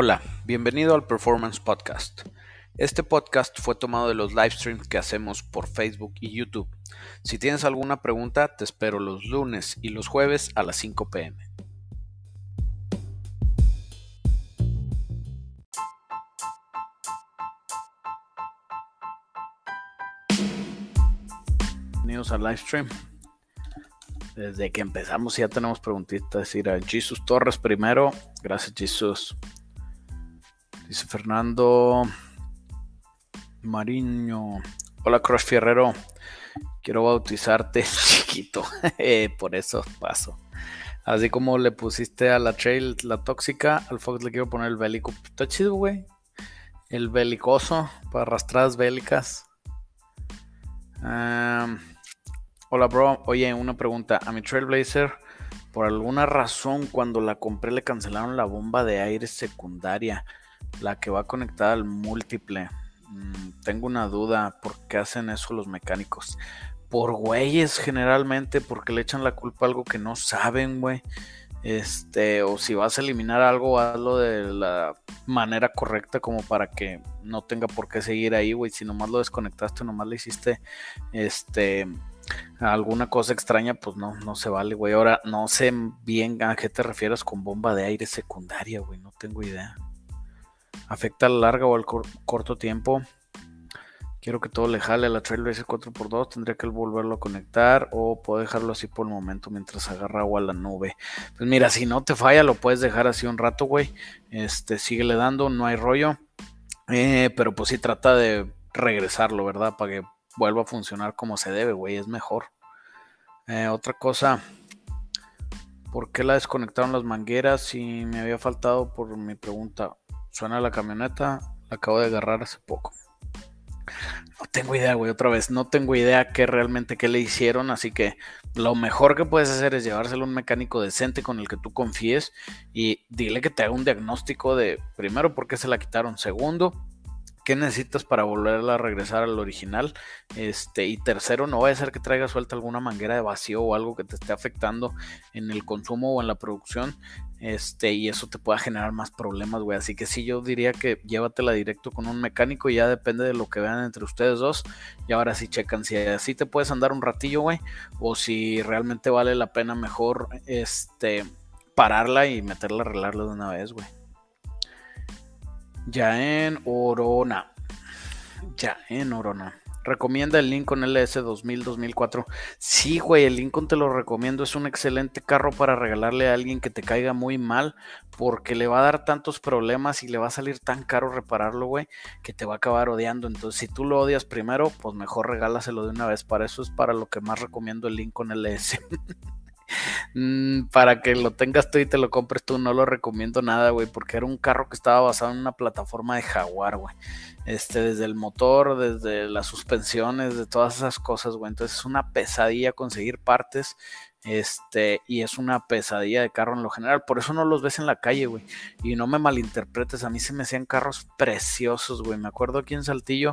Hola, bienvenido al Performance Podcast. Este podcast fue tomado de los live streams que hacemos por Facebook y YouTube. Si tienes alguna pregunta, te espero los lunes y los jueves a las 5 pm. Bienvenidos al live stream. Desde que empezamos ya tenemos preguntitas. Decir a Jesus Torres primero. Gracias, Jesus. Dice Fernando Mariño. Hola, Crush Fierrero. Quiero bautizarte chiquito. Eh, por eso paso. Así como le pusiste a la trail la tóxica, al Fox le quiero poner el bélico. Está chido, güey. El belicoso para arrastradas bélicas. hola, bro. Oye, una pregunta. A mi Trailblazer, por alguna razón, cuando la compré, le cancelaron la bomba de aire secundaria la que va conectada al múltiple. Mm, tengo una duda, ¿por qué hacen eso los mecánicos? Por güeyes generalmente, porque le echan la culpa a algo que no saben, güey. Este, o si vas a eliminar algo, hazlo de la manera correcta como para que no tenga por qué seguir ahí, güey. Si nomás lo desconectaste, nomás le hiciste, este, alguna cosa extraña, pues no, no se vale, güey. Ahora, no sé bien a qué te refieres con bomba de aire secundaria, güey. No tengo idea afecta a la larga o al corto tiempo. Quiero que todo le jale a la Trailblazer 4x2. Tendría que volverlo a conectar o puedo dejarlo así por el momento mientras agarra agua a la nube. Pues mira, si no te falla, lo puedes dejar así un rato, güey. Este, síguele dando, no hay rollo. Eh, pero pues sí trata de regresarlo, ¿verdad? Para que vuelva a funcionar como se debe, güey. Es mejor. Eh, otra cosa. ¿Por qué la desconectaron las mangueras? Si me había faltado por mi pregunta. Suena la camioneta, la acabo de agarrar hace poco. No tengo idea, güey, otra vez. No tengo idea qué realmente qué le hicieron. Así que lo mejor que puedes hacer es llevárselo a un mecánico decente con el que tú confíes y dile que te haga un diagnóstico de, primero, por qué se la quitaron. Segundo, qué necesitas para volverla a regresar al original. Este, y tercero, no va a ser que traiga suelta alguna manguera de vacío o algo que te esté afectando en el consumo o en la producción. Este, y eso te pueda generar más problemas, güey. Así que sí, yo diría que llévatela directo con un mecánico y ya depende de lo que vean entre ustedes dos. Y ahora sí checan si así te puedes andar un ratillo, güey. O si realmente vale la pena mejor, este, pararla y meterla a arreglarla de una vez, güey. Ya en Orona. Ya en Orona. Recomienda el Lincoln LS 2000-2004. Sí, güey, el Lincoln te lo recomiendo. Es un excelente carro para regalarle a alguien que te caiga muy mal. Porque le va a dar tantos problemas y le va a salir tan caro repararlo, güey, que te va a acabar odiando. Entonces, si tú lo odias primero, pues mejor regálaselo de una vez. Para eso es para lo que más recomiendo el Lincoln LS. Mm, para que lo tengas tú y te lo compres tú, no lo recomiendo nada, güey, porque era un carro que estaba basado en una plataforma de Jaguar, güey. Este, desde el motor, desde las suspensiones, de todas esas cosas, güey. Entonces es una pesadilla conseguir partes. Este, y es una pesadilla de carro en lo general. Por eso no los ves en la calle, güey. Y no me malinterpretes, a mí se me hacían carros preciosos, güey. Me acuerdo aquí en Saltillo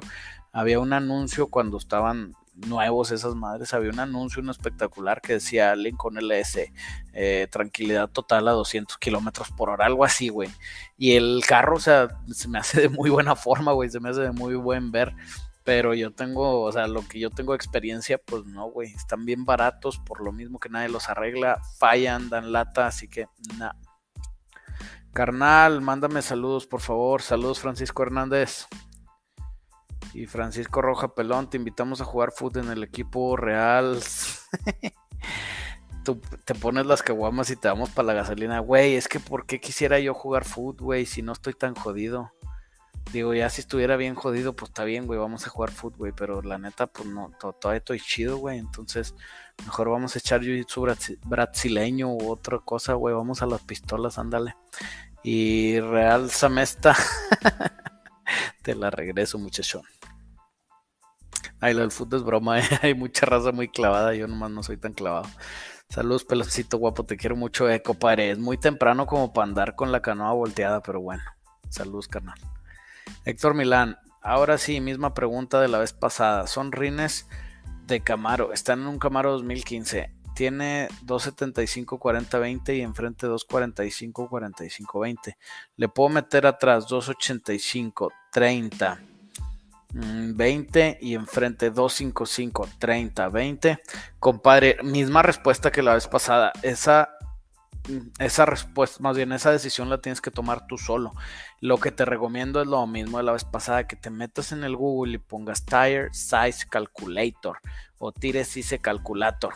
había un anuncio cuando estaban nuevos esas madres, había un anuncio, un espectacular que decía Lincoln LS, eh, tranquilidad total a 200 kilómetros por hora, algo así, güey. Y el carro, o sea, se me hace de muy buena forma, güey, se me hace de muy buen ver. Pero yo tengo, o sea, lo que yo tengo experiencia, pues no, güey. Están bien baratos, por lo mismo que nadie los arregla, fallan, dan lata, así que nada. Carnal, mándame saludos, por favor. Saludos, Francisco Hernández. Y Francisco Roja Pelón, te invitamos a jugar fútbol en el equipo real. Tú te pones las caguamas y te damos para la gasolina. Güey, es que ¿por qué quisiera yo jugar fútbol, güey, si no estoy tan jodido? Digo, ya si estuviera bien jodido, pues está bien, güey, vamos a jugar fútbol, güey. Pero la neta, pues no, todavía estoy chido, güey. Entonces, mejor vamos a echar jiu-jitsu brasileño u otra cosa, güey. Vamos a las pistolas, ándale. Y Real Samesta. Te la regreso, muchachón. Ay, lo del fútbol es broma, ¿eh? hay mucha raza muy clavada, yo nomás no soy tan clavado. Saludos, peloncito guapo, te quiero mucho, eh, compadre. Es muy temprano como para andar con la canoa volteada, pero bueno. Saludos, carnal. Héctor Milán, ahora sí, misma pregunta de la vez pasada. Son rines de Camaro, están en un Camaro 2015. tiene 275 40 20 y enfrente 245 45 20. Le puedo meter atrás 285 30 20 y enfrente 255 30 20. Compadre, misma respuesta que la vez pasada. Esa esa respuesta, más bien esa decisión la tienes que tomar tú solo. Lo que te recomiendo es lo mismo de la vez pasada, que te metas en el Google y pongas Tire Size Calculator o Tire Size Calculator.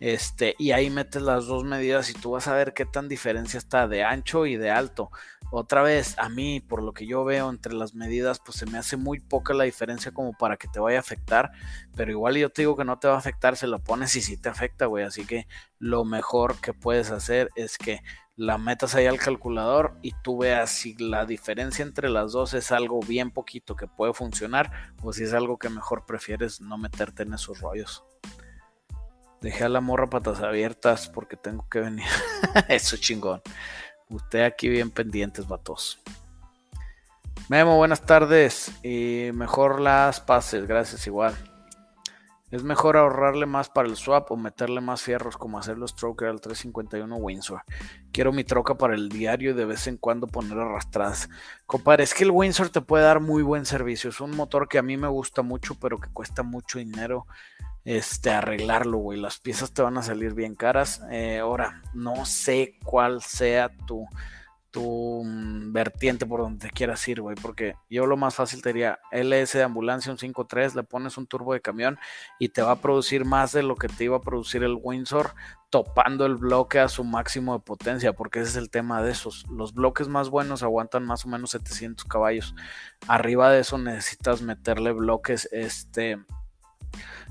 Este, y ahí metes las dos medidas y tú vas a ver qué tan diferencia está de ancho y de alto. Otra vez, a mí, por lo que yo veo entre las medidas, pues se me hace muy poca la diferencia como para que te vaya a afectar. Pero igual yo te digo que no te va a afectar, se lo pones y sí te afecta, güey. Así que lo mejor que puedes hacer es que la metas ahí al calculador y tú veas si la diferencia entre las dos es algo bien poquito que puede funcionar o si es algo que mejor prefieres no meterte en esos rollos. Dejé a la morra patas abiertas porque tengo que venir. Eso chingón. Usted aquí bien pendientes, vatos. Memo, buenas tardes. Y mejor las pases, gracias igual. Es mejor ahorrarle más para el swap o meterle más fierros como hacer los Stroker al 351 Windsor. Quiero mi troca para el diario y de vez en cuando poner arrastradas. Compadre, es que el Windsor te puede dar muy buen servicio. Es un motor que a mí me gusta mucho, pero que cuesta mucho dinero este, arreglarlo, güey. Las piezas te van a salir bien caras. Eh, ahora, no sé cuál sea tu, tu mm, vertiente por donde te quieras ir, güey. Porque yo lo más fácil te diría LS de ambulancia, un 5.3, le pones un turbo de camión y te va a producir más de lo que te iba a producir el Windsor topando el bloque a su máximo de potencia, porque ese es el tema de esos. Los bloques más buenos aguantan más o menos 700 caballos. Arriba de eso necesitas meterle bloques, este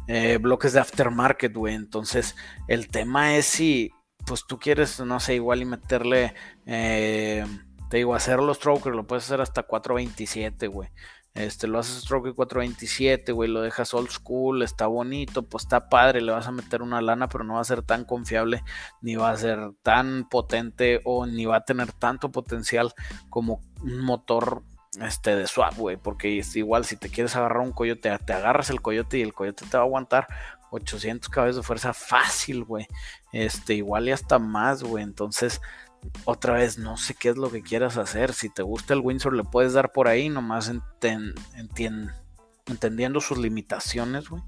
eh, bloques de aftermarket, güey. Entonces, el tema es si, pues tú quieres, no sé, igual y meterle, eh, te digo, hacer los strokers, lo puedes hacer hasta 427, güey. Este, lo haces stroker 427, güey, lo dejas old school, está bonito, pues está padre, le vas a meter una lana, pero no va a ser tan confiable, ni va a ser tan potente o ni va a tener tanto potencial como un motor este, de swap, güey, porque es igual si te quieres agarrar un coyote, te agarras el coyote y el coyote te va a aguantar 800 caballos de fuerza fácil, güey. Este, igual y hasta más, güey. Entonces, otra vez, no sé qué es lo que quieras hacer. Si te gusta el Windsor, le puedes dar por ahí, nomás entendiendo sus limitaciones, güey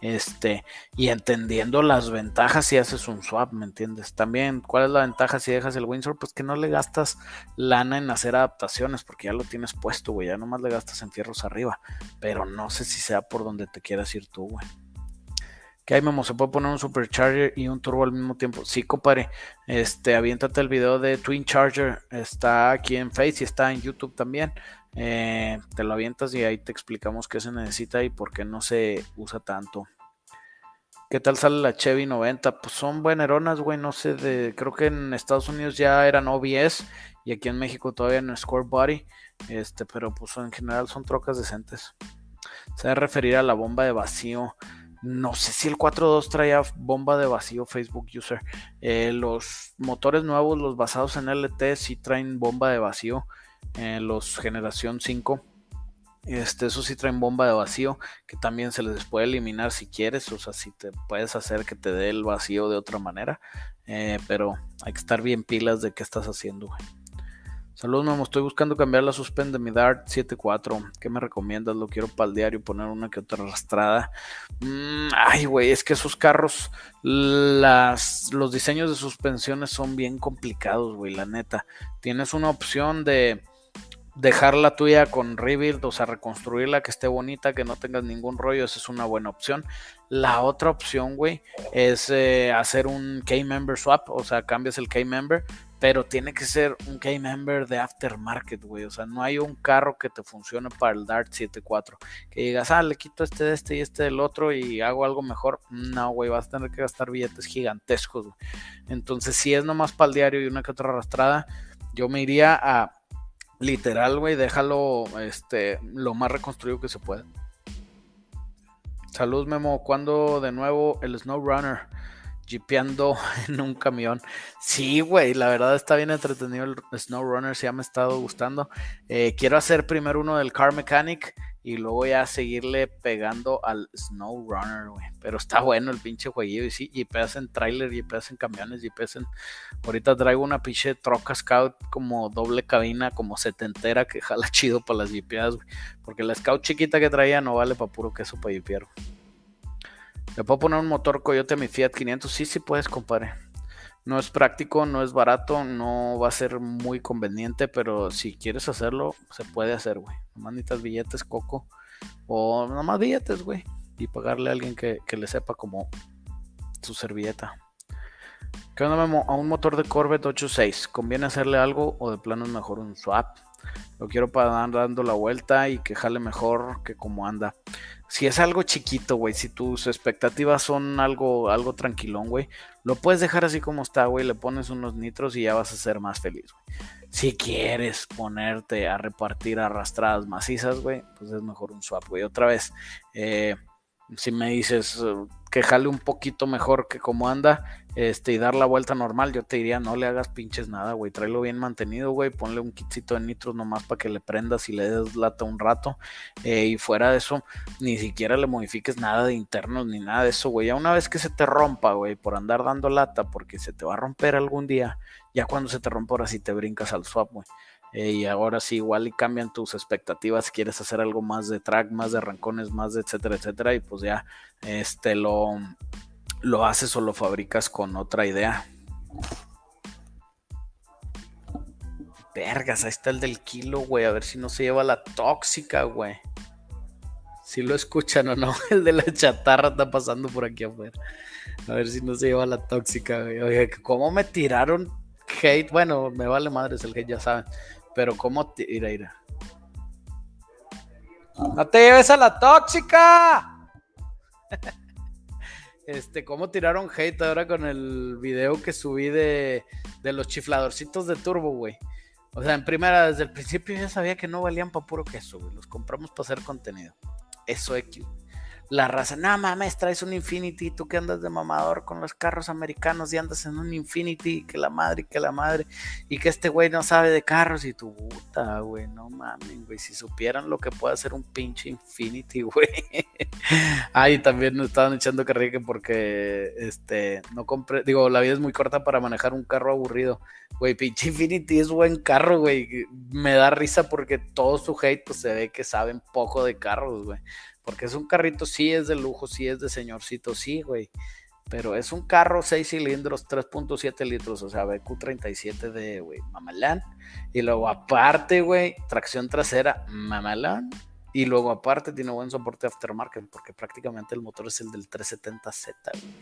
este, y entendiendo las ventajas si haces un swap, ¿me entiendes? También, ¿cuál es la ventaja si dejas el Windsor? Pues que no le gastas lana en hacer adaptaciones, porque ya lo tienes puesto, güey, ya nomás le gastas en fierros arriba, pero no sé si sea por donde te quieras ir tú, güey. Que hay, Memo, se puede poner un supercharger y un turbo al mismo tiempo. Sí, compadre. Este, aviéntate el video de Twin Charger. Está aquí en Face y está en YouTube también. Eh, te lo avientas y ahí te explicamos qué se necesita y por qué no se usa tanto. ¿Qué tal sale la Chevy 90? Pues son bueneronas, güey. No sé, creo que en Estados Unidos ya eran OBS y aquí en México todavía no es Core Body. Este, pero pues en general son trocas decentes. Se debe referir a la bomba de vacío. No sé si el 4.2 traía bomba de vacío Facebook User. Eh, los motores nuevos, los basados en LT, sí traen bomba de vacío los generación 5. Este, eso sí traen bomba de vacío, que también se les puede eliminar si quieres, o sea, si te puedes hacer que te dé el vacío de otra manera, eh, pero hay que estar bien pilas de qué estás haciendo, Saludos, Memo. Estoy buscando cambiar la suspend de mi Dart 7.4. ¿Qué me recomiendas? Lo quiero para el diario, poner una que otra arrastrada. Mm, ay, güey, es que esos carros, las, los diseños de suspensiones son bien complicados, güey, la neta. Tienes una opción de dejar la tuya con rebuild, o sea, reconstruirla, que esté bonita, que no tengas ningún rollo, esa es una buena opción. La otra opción, güey, es eh, hacer un K-Member swap, o sea, cambias el K-Member, pero tiene que ser un K-Member de aftermarket, güey, o sea, no hay un carro que te funcione para el Dart 7.4, que digas, ah, le quito este de este y este del otro y hago algo mejor. No, güey, vas a tener que gastar billetes gigantescos, güey. Entonces, si es nomás para el diario y una que otra arrastrada, yo me iría a Literal, güey, déjalo este, lo más reconstruido que se pueda. Salud, Memo. ¿Cuándo de nuevo el Snow Runner? Jipeando en un camión. Sí, güey, la verdad está bien entretenido el Snow Runner, ya me ha estado gustando. Eh, quiero hacer primero uno del Car Mechanic y luego ya seguirle pegando al Snow Runner, güey. Pero está bueno el pinche jueguillo. Y sí, jipeas en trailer, jipeas en camiones, jipeas en. Ahorita traigo una pinche troca Scout como doble cabina, como setentera, que jala chido para las jipeadas, güey. Porque la Scout chiquita que traía no vale para puro queso para jipear. ¿Le puedo poner un motor Coyote a mi Fiat 500? Sí, sí puedes, compadre. No es práctico, no es barato, no va a ser muy conveniente, pero si quieres hacerlo, se puede hacer, güey. Nomás necesitas billetes, coco. O nomás billetes, güey. Y pagarle a alguien que, le sepa como su servilleta. ¿Qué onda, A un motor de Corvette 8.6. ¿Conviene hacerle algo o de plano es mejor un swap? Lo quiero para andar dando la vuelta y que jale mejor que como anda si es algo chiquito, güey, si tus expectativas son algo, algo tranquilón, güey, lo puedes dejar así como está, güey, le pones unos nitros y ya vas a ser más feliz, güey. Si quieres ponerte a repartir arrastradas macizas, güey, pues es mejor un swap, güey. Otra vez, eh, si me dices que jale un poquito mejor que como anda, este, y dar la vuelta normal, yo te diría, no le hagas pinches nada, güey, tráelo bien mantenido, güey, ponle un kitcito de nitros nomás para que le prendas y le des lata un rato, eh, y fuera de eso, ni siquiera le modifiques nada de internos ni nada de eso, güey, ya una vez que se te rompa, güey, por andar dando lata, porque se te va a romper algún día, ya cuando se te rompa ahora sí te brincas al swap, güey. Eh, y ahora sí, igual y cambian tus expectativas, quieres hacer algo más de track, más de arrancones, más de etcétera, etcétera, y pues ya este lo, lo haces o lo fabricas con otra idea. Vergas, ahí está el del kilo, güey. A ver si no se lleva la tóxica, güey. Si lo escuchan o no, el de la chatarra está pasando por aquí afuera. A ver si no se lleva la tóxica, güey. Oye, ¿cómo me tiraron hate? Bueno, me vale madres el hate, ya saben. Pero cómo te... Ira, ira. No te lleves a la tóxica. Este, cómo tiraron hate ahora con el video que subí de, de los chifladorcitos de turbo, güey. O sea, en primera, desde el principio ya sabía que no valían para puro queso, güey. Los compramos para hacer contenido. Eso X la raza, no mames, traes un Infinity, tú que andas de mamador con los carros americanos y andas en un Infinity, que la madre, que la madre, y que este güey no sabe de carros y tu puta, güey, no mames, güey, si supieran lo que puede hacer un pinche Infinity, güey. Ay, también nos estaban echando carrilla porque, este, no compré, digo, la vida es muy corta para manejar un carro aburrido, güey, pinche Infinity es buen carro, güey, me da risa porque todo su hate, pues se ve que saben poco de carros, güey. Porque es un carrito, sí es de lujo, sí es de señorcito, sí, güey. Pero es un carro 6 cilindros, 3.7 litros, o sea, BQ37 de, güey, mamalán. Y luego aparte, güey, tracción trasera, mamalán. Y luego aparte tiene buen soporte aftermarket, porque prácticamente el motor es el del 370Z, güey.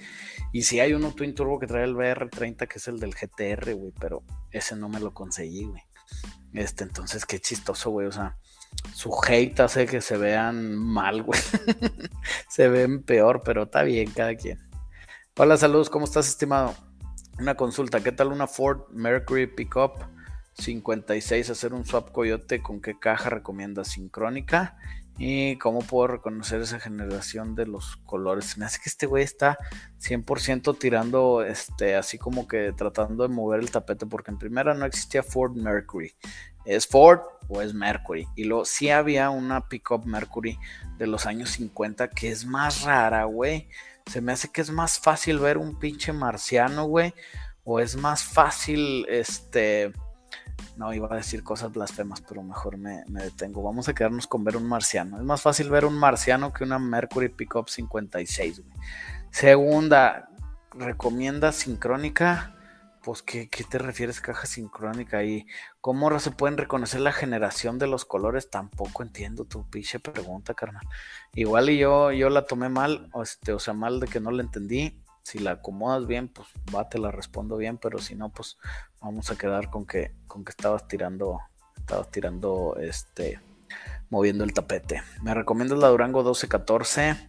Y si hay uno Twin Turbo que trae el BR30, que es el del GTR, güey, pero ese no me lo conseguí, güey. Este, entonces, qué chistoso, güey, o sea su hate hace que se vean mal, güey. se ven peor, pero está bien, cada quien. Hola, saludos, ¿cómo estás, estimado? Una consulta, ¿qué tal una Ford Mercury Pickup 56 hacer un swap coyote? ¿Con qué caja recomienda sincrónica? ¿Y cómo puedo reconocer esa generación de los colores? Me hace que este güey está 100% tirando, este, así como que tratando de mover el tapete, porque en primera no existía Ford Mercury. ¿Es Ford o es Mercury? Y luego sí había una pickup Mercury de los años 50 que es más rara, güey. Se me hace que es más fácil ver un pinche marciano, güey. O es más fácil, este no, iba a decir cosas blasfemas, pero mejor me, detengo. Vamos a quedarnos con ver un marciano. Es más fácil ver un marciano que una Mercury Pickup 56. Segunda, ¿recomienda sincrónica? Pues, ¿qué, ¿qué, te refieres caja sincrónica? ¿Y cómo se pueden reconocer la generación de los colores? Tampoco entiendo tu pinche pregunta, carnal. Igual y yo, yo la tomé mal, este, o sea, mal de que no la entendí si la acomodas bien, pues va, te la respondo bien, pero si no, pues vamos a quedar con que, con que estabas tirando, estabas tirando, este, moviendo el tapete. Me recomiendas la Durango 1214.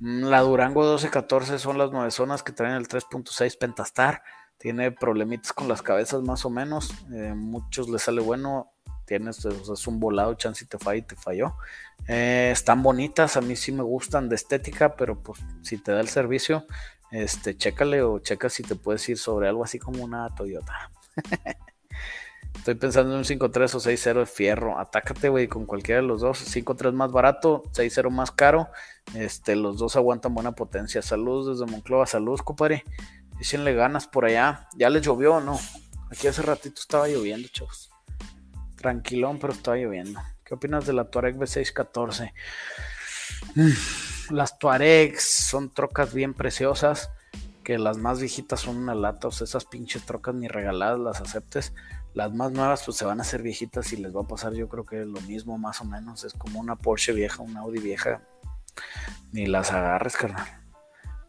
Mm, la Durango 1214 son las nueve zonas que traen el 3.6 Pentastar. Tiene problemitas con las cabezas más o menos. Eh, muchos les sale bueno. Tienes, es un volado, chance y te falla y te falló. Eh, están bonitas, a mí sí me gustan de estética, pero pues si te da el servicio, Este, chécale o checa si te puedes ir sobre algo así como una Toyota. Estoy pensando en un 5.3 o 6.0 de fierro. Atácate, güey, con cualquiera de los dos. 5.3 más barato, 6.0 más caro. Este, los dos aguantan buena potencia. Saludos desde Monclova. Saludos, compadre. Dícenle ganas por allá. ¿Ya les llovió o no? Aquí hace ratito estaba lloviendo, chavos. Tranquilón, pero estaba lloviendo. ¿Qué opinas de la Tuareg B614? Mm, las Tuaregs son trocas bien preciosas. Que las más viejitas son una lata. O sea, esas pinches trocas ni regaladas las aceptes. Las más nuevas pues se van a hacer viejitas y les va a pasar yo creo que lo mismo más o menos. Es como una Porsche vieja, una Audi vieja. Ni las agarres, carnal.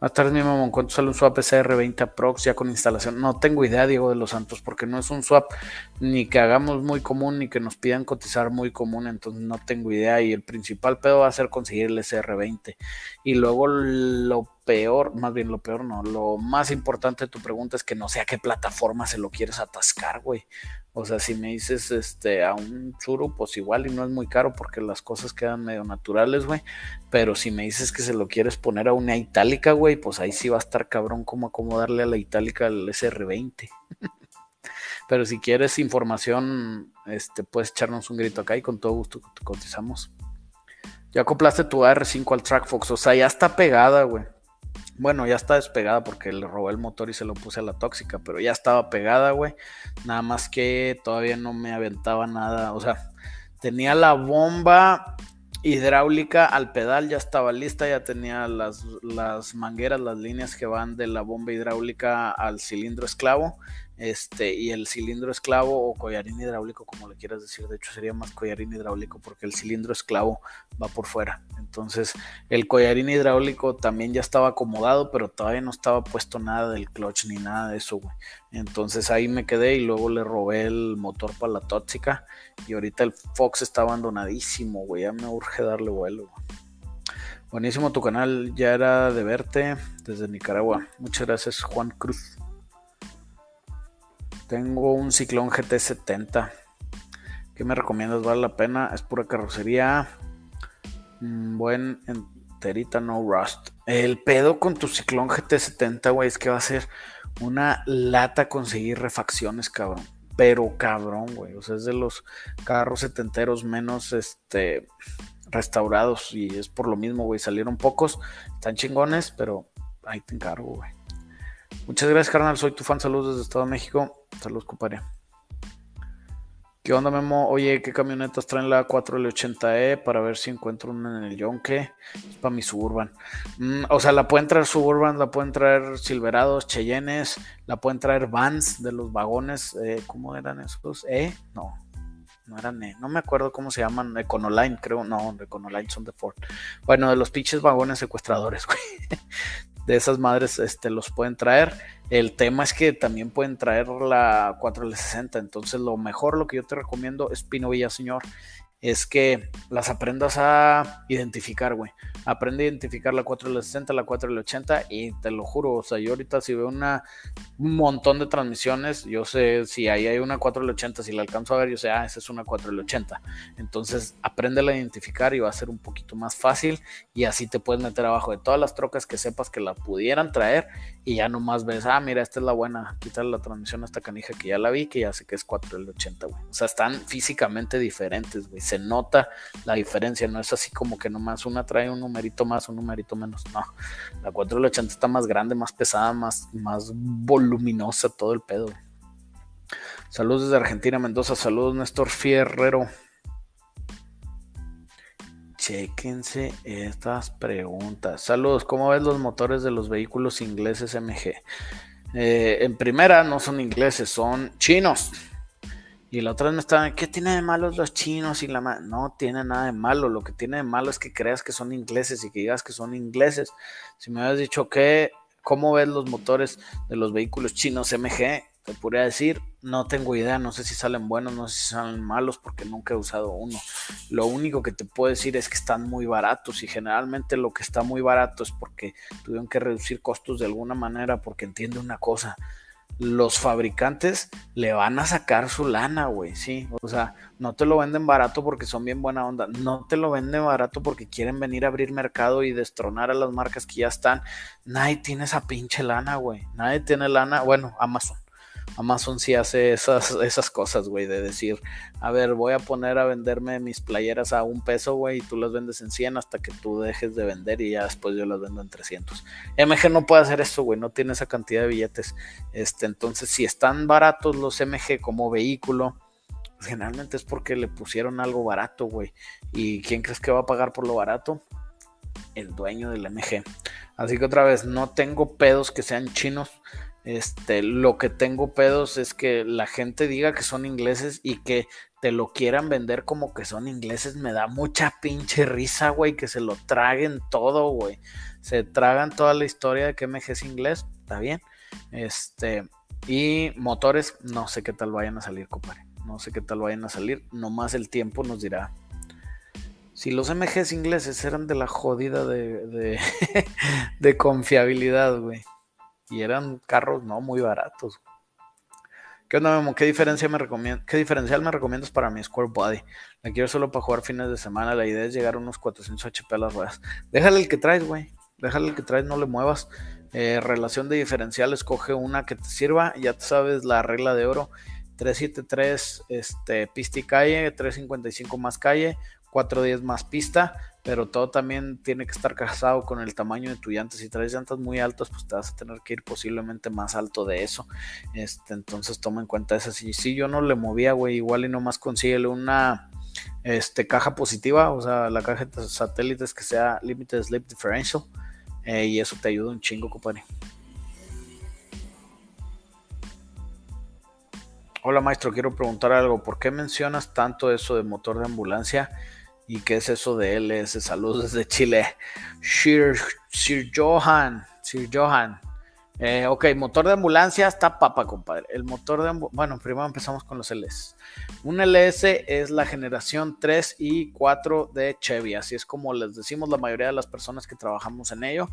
Buenas tardes, mi mamón. ¿Cuánto sale un swap SR20 Aprox ya con instalación? No tengo idea, Diego de los Santos, porque no es un swap ni que hagamos muy común ni que nos pidan cotizar muy común, entonces no tengo idea. Y el principal pedo va a ser conseguir el SR20. Y luego lo peor, más bien lo peor no, lo más importante de tu pregunta es que no sé a qué plataforma se lo quieres atascar, güey. O sea, si me dices este a un churu, pues igual y no es muy caro porque las cosas quedan medio naturales, güey. Pero si me dices que se lo quieres poner a una itálica, güey, pues ahí sí va a estar cabrón cómo acomodarle a la itálica el SR20. Pero si quieres información, este, puedes echarnos un grito acá y con todo gusto te cotizamos. Ya acoplaste tu AR5 al TrackFox, o sea, ya está pegada, güey. Bueno, ya está despegada porque le robé el motor y se lo puse a la tóxica, pero ya estaba pegada, güey. Nada más que todavía no me aventaba nada. O sea, tenía la bomba hidráulica al pedal, ya estaba lista, ya tenía las, las mangueras, las líneas que van de la bomba hidráulica al cilindro esclavo este, y el cilindro esclavo o collarín hidráulico, como le quieras decir, de hecho sería más collarín hidráulico porque el cilindro esclavo va por fuera. Entonces, el collarín hidráulico también ya estaba acomodado, pero todavía no estaba puesto nada del clutch ni nada de eso, güey. Entonces ahí me quedé y luego le robé el motor para la tóxica y ahorita el Fox está abandonadísimo, güey. Ya me urge darle vuelo, Buenísimo tu canal, ya era de verte desde Nicaragua. Muchas gracias, Juan Cruz. Tengo un Ciclón GT70. ¿Qué me recomiendas? ¿Vale la pena? Es pura carrocería. Mm, buen enterita, no rust. El pedo con tu Ciclón GT70, güey, es que va a ser una lata conseguir refacciones, cabrón. Pero cabrón, güey. O sea, es de los carros setenteros menos este restaurados. Y es por lo mismo, güey. Salieron pocos. Están chingones, pero ahí te encargo, güey. Muchas gracias, carnal. Soy tu fan. Saludos desde Estado de México. Saludos, compadre. ¿Qué onda, Memo? Oye, ¿qué camionetas traen la 4L80E para ver si encuentro una en el Yonke? Es para mi Suburban. Mm, o sea, la pueden traer Suburban, la pueden traer Silverados, Cheyennes, la pueden traer Vans de los vagones. Eh, ¿Cómo eran esos? ¿Eh? No, no eran E. No me acuerdo cómo se llaman. Econoline, creo. No, Econoline son de Ford. Bueno, de los pinches vagones secuestradores, güey de esas madres este, los pueden traer. El tema es que también pueden traer la 4L60. Entonces, lo mejor, lo que yo te recomiendo es Pino Villaseñor es que las aprendas a identificar, güey. Aprende a identificar la 4L60, la 4L80 y te lo juro, o sea, yo ahorita si veo una, un montón de transmisiones, yo sé si ahí hay una 4L80, si la alcanzo a ver, yo sé, ah, esa es una 4L80. Entonces, aprende a identificar y va a ser un poquito más fácil y así te puedes meter abajo de todas las trocas que sepas que la pudieran traer y ya nomás ves, ah, mira, esta es la buena, quitarle la transmisión a esta canija que ya la vi, que ya sé que es 4L80, güey. O sea, están físicamente diferentes, güey nota la diferencia, no es así como que nomás una trae un numerito más, un numerito menos, no, la 480 está más grande, más pesada, más, más voluminosa, todo el pedo. Saludos desde Argentina, Mendoza, saludos Néstor Fierrero. Chequense estas preguntas. Saludos, ¿cómo ves los motores de los vehículos ingleses MG? Eh, en primera, no son ingleses, son chinos. Y la otra vez me estaba, ¿qué tiene de malo los chinos y la No tiene nada de malo. Lo que tiene de malo es que creas que son ingleses y que digas que son ingleses. Si me hubieras dicho que, ¿cómo ves los motores de los vehículos chinos MG? Te podría decir, no tengo idea, no sé si salen buenos, no sé si salen malos, porque nunca he usado uno. Lo único que te puedo decir es que están muy baratos y generalmente lo que está muy barato es porque tuvieron que reducir costos de alguna manera, porque entiende una cosa los fabricantes le van a sacar su lana, güey, sí. O sea, no te lo venden barato porque son bien buena onda. No te lo venden barato porque quieren venir a abrir mercado y destronar a las marcas que ya están. Nadie tiene esa pinche lana, güey. Nadie tiene lana. Bueno, Amazon. Amazon sí hace esas, esas cosas, güey, de decir, a ver, voy a poner a venderme mis playeras a un peso, güey, y tú las vendes en 100 hasta que tú dejes de vender y ya después yo las vendo en 300. MG no puede hacer eso, güey, no tiene esa cantidad de billetes. Este, entonces, si están baratos los MG como vehículo, pues generalmente es porque le pusieron algo barato, güey. ¿Y quién crees que va a pagar por lo barato? El dueño del MG. Así que otra vez, no tengo pedos que sean chinos este, lo que tengo pedos es que la gente diga que son ingleses y que te lo quieran vender como que son ingleses. Me da mucha pinche risa, güey, que se lo traguen todo, güey. Se tragan toda la historia de que MG es inglés, está bien. Este, y motores, no sé qué tal vayan a salir, compadre. No sé qué tal vayan a salir. Nomás el tiempo nos dirá. Si los MGs ingleses eran de la jodida de, de, de confiabilidad, güey y eran carros no muy baratos. ¿Qué onda, Memo? ¿Qué, diferencia me ¿Qué diferencial me recomiendas para mi Square Body? La quiero solo para jugar fines de semana. La idea es llegar a unos 400 HP a las ruedas. Déjale el que traes, güey. Déjale el que traes, no le muevas. Eh, relación de diferencial, escoge una que te sirva. Ya sabes la regla de oro. 373 este, pista y calle, 355 más calle, 410 más pista pero todo también tiene que estar casado con el tamaño de tu llanta. Si traes llantas muy altas, pues te vas a tener que ir posiblemente más alto de eso. Este, entonces toma en cuenta eso. Si, si yo no le movía, güey, igual y nomás consíguele una este, caja positiva, o sea, la caja de satélites que sea Limited Sleep Differential. Eh, y eso te ayuda un chingo, compadre. Hola maestro, quiero preguntar algo. ¿Por qué mencionas tanto eso de motor de ambulancia? ¿Y qué es eso de LS? Saludos desde Chile. Sir, Sir Johan. Sir Johan. Eh, ok, motor de ambulancia está papa, compadre. El motor de. Bueno, primero empezamos con los LS. Un LS es la generación 3 y 4 de Chevy. Así es como les decimos la mayoría de las personas que trabajamos en ello.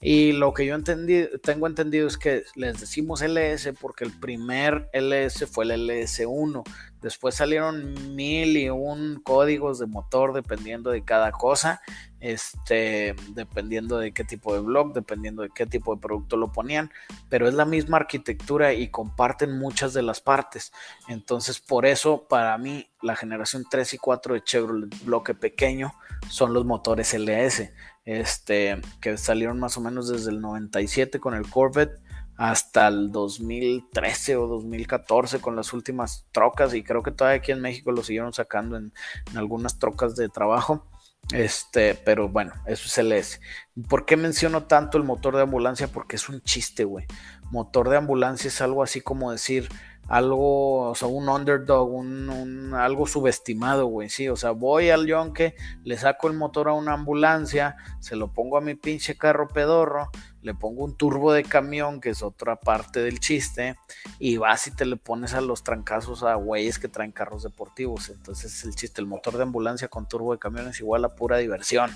Y lo que yo entendí, tengo entendido es que les decimos LS porque el primer LS fue el LS1. Después salieron mil y un códigos de motor dependiendo de cada cosa, este, dependiendo de qué tipo de blog, dependiendo de qué tipo de producto lo ponían, pero es la misma arquitectura y comparten muchas de las partes. Entonces, por eso, para mí, la generación 3 y 4 de Chevrolet bloque pequeño son los motores LS este, que salieron más o menos desde el 97 con el Corvette hasta el 2013 o 2014 con las últimas trocas y creo que todavía aquí en México lo siguieron sacando en, algunas trocas de trabajo. Este, pero bueno, eso es el S. ¿Por qué menciono tanto el motor de ambulancia? Porque es un chiste, güey. Motor de ambulancia es algo así como decir, algo, o sea, un underdog, un, algo subestimado, güey, sí, o sea, voy al yonke, le saco el motor a una ambulancia, se lo pongo a mi pinche carro pedorro, le pongo un turbo de camión, que es otra parte del chiste, y vas y te le pones a los trancazos a güeyes que traen carros deportivos, entonces es el chiste, el motor de ambulancia con turbo de camión es igual a pura diversión,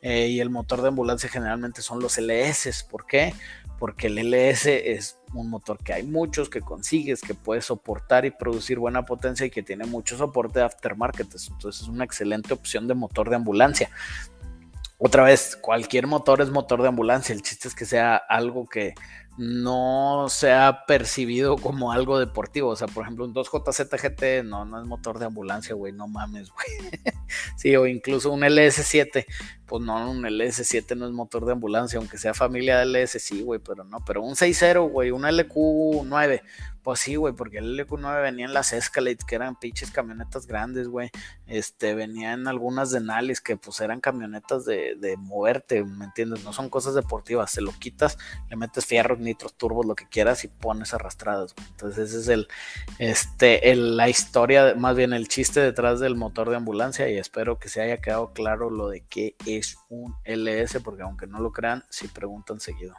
eh, y el motor de ambulancia generalmente son los LS, ¿por qué? porque el LS es un motor que hay muchos, que consigues, que puede soportar y producir buena potencia y que tiene mucho soporte aftermarket. Entonces es una excelente opción de motor de ambulancia. Otra vez, cualquier motor es motor de ambulancia. El chiste es que sea algo que no se ha percibido como algo deportivo. O sea, por ejemplo, un 2JZ GT no, no es motor de ambulancia, güey, no mames, güey. sí, o incluso un LS7, pues no, un LS7 no es motor de ambulancia, aunque sea familia de LS, sí, güey, pero no, pero un 6.0, güey, un LQ9, pues sí, güey, porque el LQ9 venía en las Escalade, que eran pinches camionetas grandes, güey. Este, venían algunas de Nalis, que pues eran camionetas de, de, moverte, ¿me entiendes? No son cosas deportivas, se lo quitas, le metes fierros, nitros, turbos, lo que quieras y pones arrastradas, güey. Entonces ese es el, este, la historia, más bien el chiste detrás del motor de ambulancia y espero que se haya quedado claro lo de qué es un LS, porque aunque no lo crean, si preguntan seguido.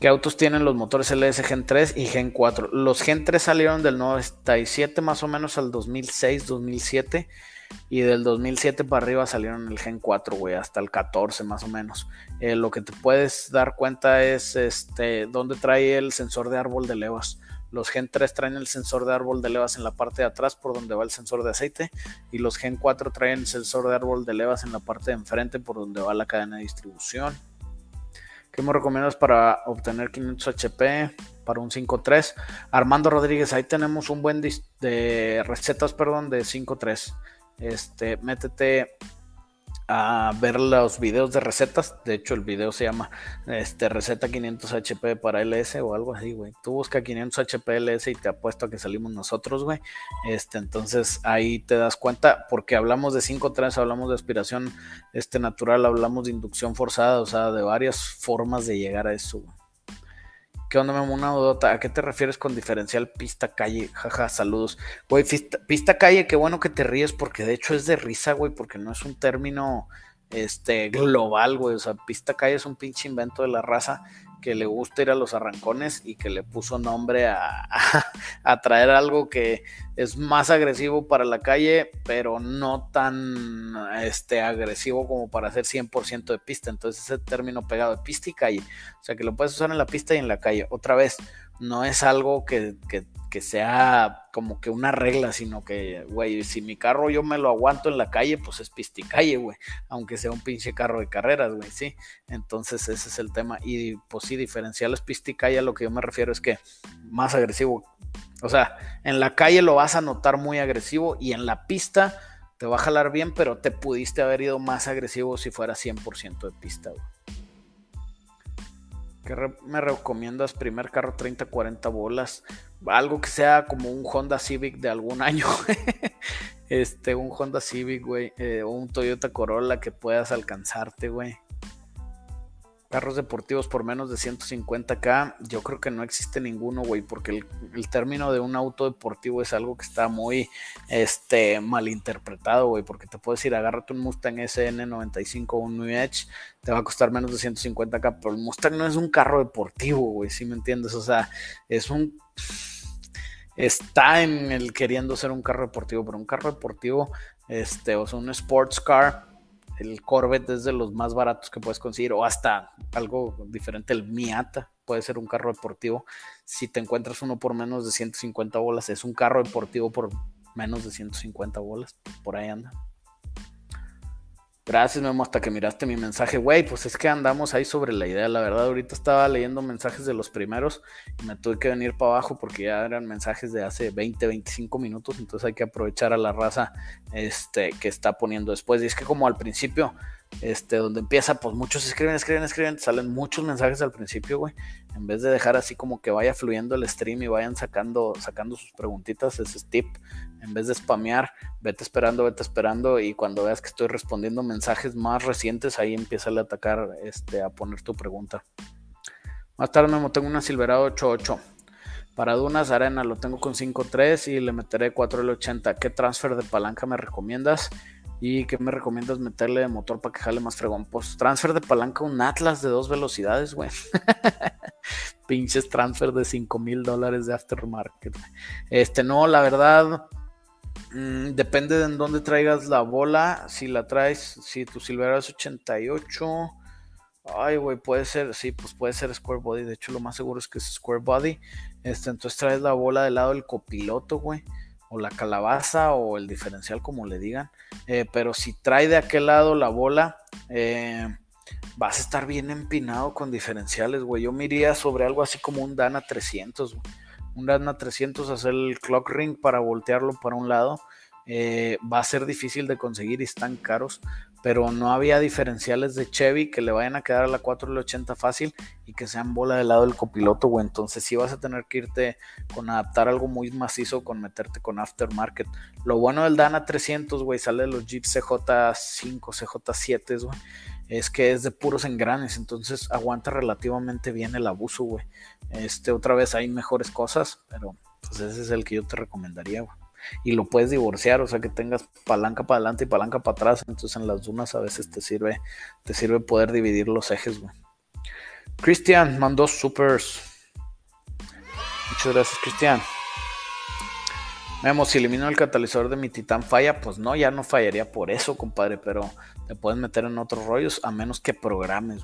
¿Qué autos tienen los motores LS Gen 3 y Gen 4? Los Gen 3 salieron del 97 más o menos al 2006, 2007. Y del 2007 para arriba salieron el Gen 4, güey, hasta el 14 más o menos. Eh, lo que te puedes dar cuenta es este, dónde trae el sensor de árbol de levas. Los Gen 3 traen el sensor de árbol de levas en la parte de atrás por donde va el sensor de aceite y los Gen 4 traen el sensor de árbol de levas en la parte de enfrente por donde va la cadena de distribución. ¿Qué me recomiendas para obtener 500 HP para un 5.3? Armando Rodríguez, ahí tenemos un buen de recetas, perdón, de 5.3. Este, métete a ver los videos de recetas. De hecho, el video se llama este, receta 500 HP para LS o algo así, güey. Tú busca 500 HP LS y te apuesto a que salimos nosotros, güey. Este, entonces ahí te das cuenta, porque hablamos de 5.3, hablamos de aspiración este, natural, hablamos de inducción forzada, o sea, de varias formas de llegar a eso, güey. ¿Qué onda, Memo? Una dudota. ¿A qué te refieres con diferencial pista calle? Jaja, saludos. Güey, pista, calle, qué bueno que te ríes porque de hecho es de risa, güey, porque no es un término este, global, güey. O sea, pista calle es un pinche invento de la raza que le gusta ir a los arrancones y que le puso nombre a, a, traer algo que es más agresivo para la calle, pero no tan este, agresivo como para hacer 100% de pista. Entonces ese término pegado de pista y calle. O sea que lo puedes usar en la pista y en la calle. Otra vez, no es algo que, que, que sea como que una regla, sino que, güey, si mi carro yo me lo aguanto en la calle, pues es pisticalle, güey, aunque sea un pinche carro de carreras, güey, sí. Entonces ese es el tema. Y pues sí, diferenciales pisticalle, a lo que yo me refiero es que más agresivo. O sea, en la calle lo vas a notar muy agresivo y en la pista te va a jalar bien, pero te pudiste haber ido más agresivo si fuera 100% de pista, güey. ¿Qué me recomiendas? Primer carro 30, 40 bolas. Algo que sea como un Honda Civic de algún año. este, un Honda Civic, güey. Eh, o un Toyota Corolla que puedas alcanzarte, güey. Carros deportivos por menos de 150k, yo creo que no existe ninguno, güey, porque el, término de un auto deportivo es algo que está muy este, mal interpretado, güey, porque te puedes ir, agárrate un Mustang SN95 o un New Edge, te va a costar menos de 150k, pero el Mustang no es un carro deportivo, güey, si me entiendes? O sea, es un está en el queriendo ser un carro deportivo, pero un carro deportivo, este, o sea, un sports car, el Corvette es de los más baratos que puedes conseguir, o hasta algo diferente, el Miata puede ser un carro deportivo. Si te encuentras uno por menos de 150 bolas, es un carro deportivo por menos de 150 bolas, por ahí anda. Gracias, Memo, hasta que miraste mi mensaje. Güey, pues es que andamos ahí sobre la idea. La verdad, ahorita estaba leyendo mensajes de los primeros y me tuve que venir para abajo porque ya eran mensajes de hace 20, 25 minutos. Entonces hay que aprovechar a la raza este, que está poniendo después. Y es que como al principio este, donde empieza, pues muchos escriben, escriben, escriben, salen muchos mensajes al principio, güey. En vez de dejar así como que vaya fluyendo el stream y vayan sacando, sacando sus preguntitas, ese es tip. En vez de spamear, vete esperando, vete esperando y cuando veas que estoy respondiendo mensajes más recientes, ahí empieza a atacar, este, a poner tu pregunta. Más tarde me tengo una Silverado 88. Para Dunas Arena lo tengo con 5.3 y le meteré 4L80. ¿Qué transfer de palanca me recomiendas? ¿Y qué me recomiendas meterle de motor para que jale más fregón? Pues transfer de palanca, un Atlas de dos velocidades, güey. Pinches transfer de 5 mil dólares de aftermarket. Este, no, la verdad, mm, depende de en dónde traigas la bola. Si la traes, si tu Silverado es 88. Ay, güey, puede ser, sí, pues puede ser Square Body. De hecho, lo más seguro es que es Square Body. Este, entonces traes la bola del lado del copiloto, güey o la calabaza o el diferencial como le digan. Eh, pero si trae de aquel lado la bola, eh, vas a estar bien empinado con diferenciales, güey. Yo me iría sobre algo así como un Dana 300, Un Dana 300, hacer el clock ring para voltearlo para un lado. Eh, va a ser difícil de conseguir y están caros pero no había diferenciales de Chevy que le vayan a quedar a la 480 fácil y que sean bola del lado del copiloto, güey. Entonces sí vas a tener que irte con adaptar algo muy macizo con meterte con aftermarket. Lo bueno del Dana 300, güey, sale de los Jeep CJ5, CJ7, güey. Es que es de puros engranes, entonces aguanta relativamente bien el abuso, güey. Este, otra vez hay mejores cosas, pero pues ese es el que yo te recomendaría, güey y lo puedes divorciar, o sea que tengas palanca para adelante y palanca para atrás, entonces en las dunas a veces te sirve, te sirve poder dividir los ejes, güey. Cristian mandó supers. Muchas gracias, Cristian. Memo, si elimino el catalizador de mi titán, falla, pues no, ya no fallaría por eso, compadre, pero te puedes meter en otros rollos a menos que programes.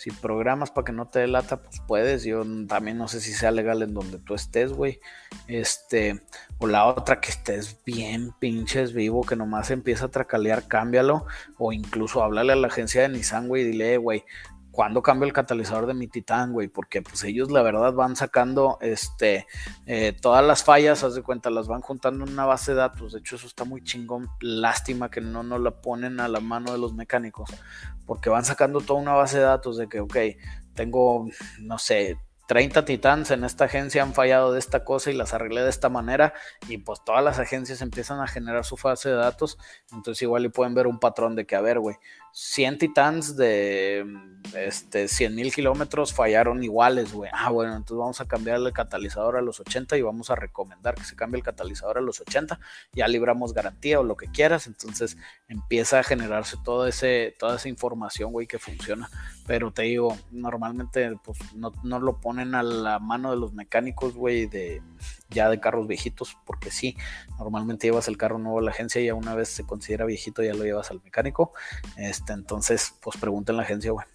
Si programas para que no te delata, pues puedes. Yo también no sé si sea legal en donde tú estés, güey. Este, o la otra, que estés bien pinches vivo, que nomás empieza a tracalear, cámbialo. O incluso háblale a la agencia de Nissan, güey, dile, güey, ¿cuándo cambio el catalizador de mi Titán, güey? Porque pues ellos la verdad van sacando este, eh, todas las fallas, haz de cuenta, las van juntando en una base de datos. De hecho, eso está muy chingón. Lástima que no nos la ponen a la mano de los mecánicos, porque van sacando toda una base de datos de que, ok, tengo, no sé, 30 titans en esta agencia han fallado de esta cosa y las arreglé de esta manera y pues todas las agencias empiezan a generar su fase de datos, entonces igual y pueden ver un patrón de que, a ver, güey, 100 titans de este, 100 mil kilómetros fallaron iguales, güey. Ah, bueno, entonces vamos a cambiar el catalizador a los 80 y vamos a recomendar que se cambie el catalizador a los 80. Ya libramos garantía o lo que quieras. Entonces empieza a generarse todo ese, toda esa información, güey, que funciona. Pero te digo, normalmente pues no, no lo ponen a la mano de los mecánicos, güey, de ya de carros viejitos, porque sí, normalmente llevas el carro nuevo a la agencia y ya una vez se considera viejito ya lo llevas al mecánico. Este, entonces, pues pregunta en la agencia, güey.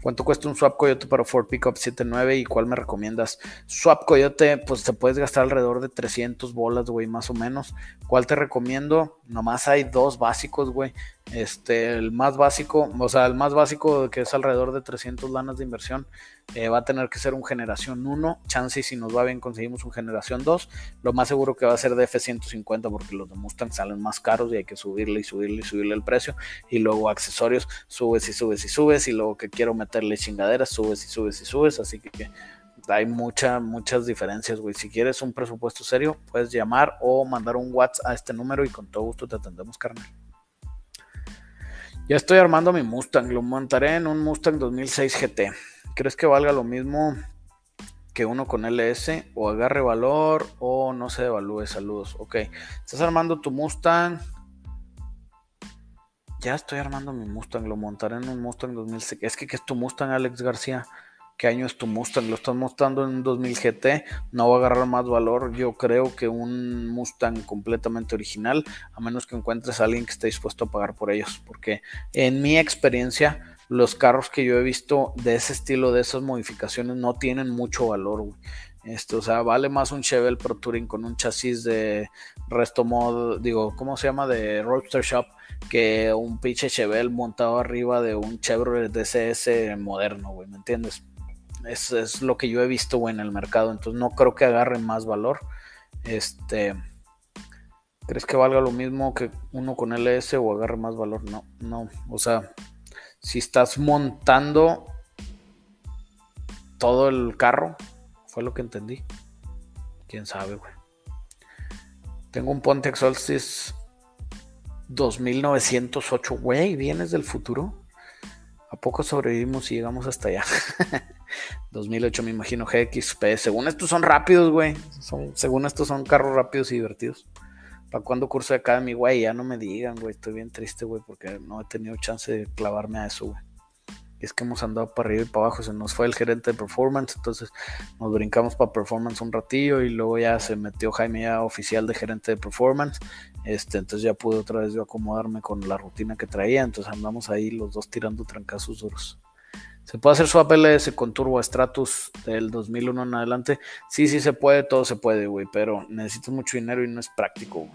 ¿Cuánto cuesta un Swap Coyote para Ford Pickup 79 y cuál me recomiendas? Swap Coyote, pues te puedes gastar alrededor de 300 bolas, güey, más o menos. ¿Cuál te recomiendo? Nomás hay dos básicos, güey. Este, el más básico, o sea, el más básico que es alrededor de 300 lanas de inversión, eh, va a tener que ser un generación 1. Chance si nos va bien conseguimos un generación 2. Lo más seguro que va a ser de F150 porque los de Mustang salen más caros y hay que subirle y subirle y subirle el precio. Y luego accesorios, subes y subes y subes. Y luego que quiero meterle chingaderas, subes y subes y subes. Así que, hay muchas, muchas diferencias, güey. Si quieres un presupuesto serio, puedes llamar o mandar un WhatsApp a este número y con todo gusto te atendemos, carnal. Ya estoy armando mi Mustang, lo montaré en un Mustang 2006 GT. ¿Crees que valga lo mismo que uno con LS? O agarre valor o no se devalúe. Saludos. Ok, estás armando tu Mustang. Ya estoy armando mi Mustang, lo montaré en un Mustang 2006. Es que, ¿qué es tu Mustang, Alex García? Qué año es tu Mustang, lo estás mostrando en un 2000 GT, no va a agarrar más valor, yo creo que un Mustang completamente original, a menos que encuentres a alguien que esté dispuesto a pagar por ellos, porque en mi experiencia, los carros que yo he visto de ese estilo, de esas modificaciones, no tienen mucho valor, Esto, o sea, vale más un Chevelle Pro Touring con un chasis de resto mod, digo, ¿cómo se llama? De Roadster Shop, que un pinche Chevelle montado arriba de un Chevrolet DCS moderno, güey, ¿me entiendes? Es, lo que yo he visto, en el mercado. Entonces no creo que agarre más valor. Este. ¿Crees que valga lo mismo que uno con LS o agarre más valor? No, no. O sea, si estás montando todo el carro, fue lo que entendí. Quién sabe, güey. Tengo un Pontiac Solstice 2908. Güey, ¿vienes del futuro? ¿A poco sobrevivimos y llegamos hasta allá? 2008 me imagino GXP. Según estos son rápidos, güey. según estos son carros rápidos y divertidos. ¿Para cuando curso de Academy, güey? Ya no me digan, güey. Estoy bien triste, güey, porque no he tenido chance de clavarme a eso, güey. es que hemos andado para arriba y para abajo. Se nos fue el gerente de performance, entonces nos brincamos para performance un ratillo y luego ya se metió Jaime ya oficial de gerente de performance. Este, entonces ya pude otra vez yo acomodarme con la rutina que traía. Entonces andamos ahí los dos tirando trancazos duros. ¿Se puede hacer swap LS con Turbo Stratus del 2001 en adelante? Sí, sí se puede, todo se puede, güey, pero necesitas mucho dinero y no es práctico, güey.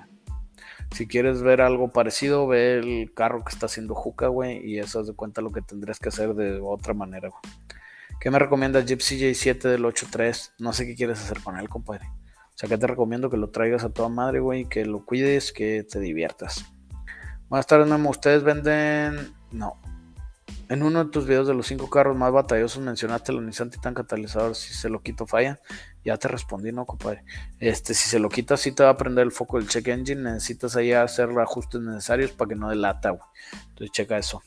Si quieres ver algo parecido, ve el carro que está haciendo Juca, güey, y eso es de cuenta lo que tendrías que hacer de otra manera, güey. ¿Qué me recomiendas Jeep CJ7 del 8.3? No sé qué quieres hacer con él, compadre. O sea, que te recomiendo que lo traigas a toda madre, güey, que lo cuides, que te diviertas. Buenas tardes, Memo. ¿Ustedes venden...? No, en uno de tus videos de los cinco carros más batallosos mencionaste el Nissan Titan catalizador. Si se lo quito, falla. Ya te respondí, no, compadre. Este, si se lo quitas, sí te va a prender el foco del check engine. Necesitas ahí hacer los ajustes necesarios para que no delata, güey. Entonces, checa eso.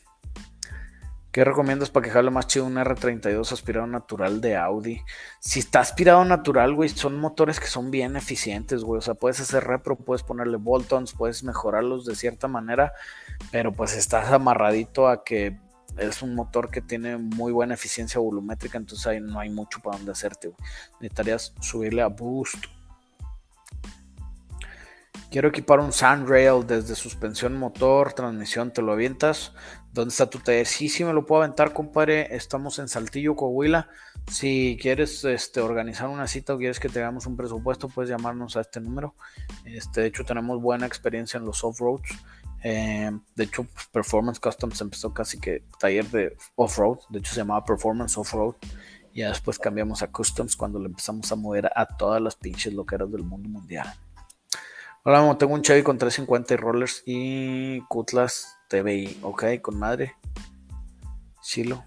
¿Qué recomiendas para que jale más chido un R32 aspirado natural de Audi? Si está aspirado natural, güey, son motores que son bien eficientes, güey. O sea, puedes hacer repro, puedes ponerle bolt-ons, puedes mejorarlos de cierta manera, pero pues estás amarradito a que es un motor que tiene muy buena eficiencia volumétrica, entonces ahí no hay mucho para donde hacerte. Necesitarías subirle a boost. Quiero equipar un Sandrail desde suspensión, motor, transmisión, te lo avientas. ¿Dónde está tu taller? Sí, sí me lo puedo aventar, compadre. Estamos en Saltillo, Coahuila. Si quieres este, organizar una cita o quieres que te hagamos un presupuesto, puedes llamarnos a este número. Este, de hecho, tenemos buena experiencia en los off-roads. Eh, de hecho, Performance Customs empezó casi que taller de off-road. De hecho, se llamaba Performance Off-Road. Y ya después cambiamos a Customs cuando le empezamos a mover a todas las pinches loqueras del mundo mundial. Hola, tengo un Chevy con 350 y rollers y Cutlass TVI. Ok, con madre. Chilo.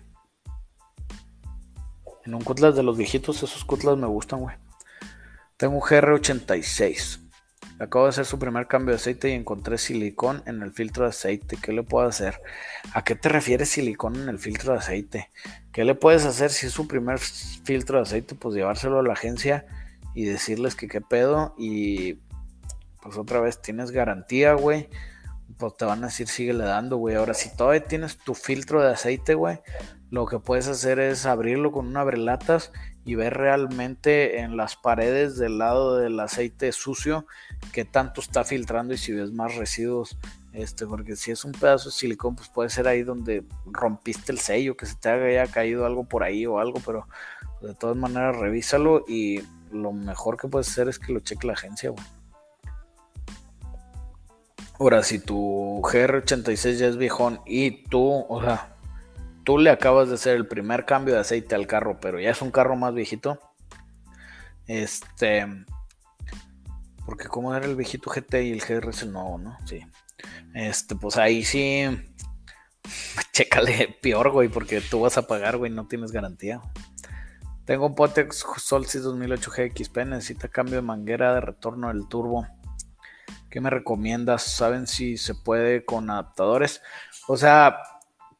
En un Cutlass de los viejitos, esos Cutlass me gustan, güey. Tengo un GR86. Acabo de hacer su primer cambio de aceite y encontré silicón en el filtro de aceite. ¿Qué le puedo hacer? ¿A qué te refieres silicón en el filtro de aceite? ¿Qué le puedes hacer si es su primer filtro de aceite? Pues llevárselo a la agencia y decirles que qué pedo y pues otra vez tienes garantía, güey. Pues te van a decir, sigue le dando, güey. Ahora, si todavía tienes tu filtro de aceite, güey, lo que puedes hacer es abrirlo con un abrelatas y ver realmente en las paredes del lado del aceite sucio qué tanto está filtrando y si ves más residuos. Este, porque si es un pedazo de silicón, pues puede ser ahí donde rompiste el sello, que se te haya caído algo por ahí o algo, pero de todas maneras revísalo y lo mejor que puedes hacer es que lo cheque la agencia, güey. Ahora, si tu GR86 ya es viejón y tú, o sea, tú le acabas de hacer el primer cambio de aceite al carro, pero ya es un carro más viejito, este, porque como era el viejito GT y el GR es el nuevo, ¿no? Sí. Este, pues ahí sí, chécale peor, güey, porque tú vas a pagar, güey, no tienes garantía. Tengo un Potex Solstice 2008 GXP, necesita cambio de manguera de retorno del turbo. ¿Qué me recomiendas? ¿Saben si se puede con adaptadores? O sea,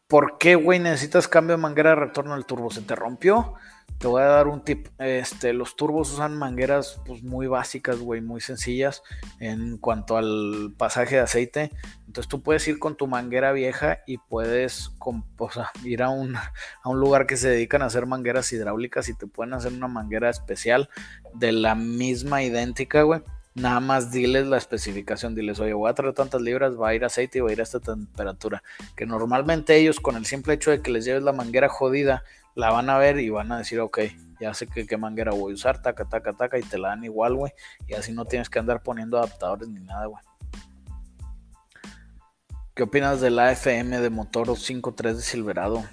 ¿por qué, güey, necesitas cambio de manguera de retorno del turbo? ¿Se te rompió? Te voy a dar un tip. Este, los turbos usan mangueras pues, muy básicas, güey, muy sencillas en cuanto al pasaje de aceite. Entonces tú puedes ir con tu manguera vieja y puedes ir a un, a un lugar que se dedican a hacer mangueras hidráulicas y te pueden hacer una manguera especial de la misma idéntica, güey Nada más diles la especificación, diles, oye, voy a traer tantas libras, va a ir aceite y va a ir a esta temperatura. Que normalmente ellos con el simple hecho de que les lleves la manguera jodida, la van a ver y van a decir, ok, ya sé que qué manguera voy a usar, taca, taca, taca, y te la dan igual, güey. Y así no tienes que andar poniendo adaptadores ni nada, güey. ¿Qué opinas del AFM de motor 5.3 de Silverado?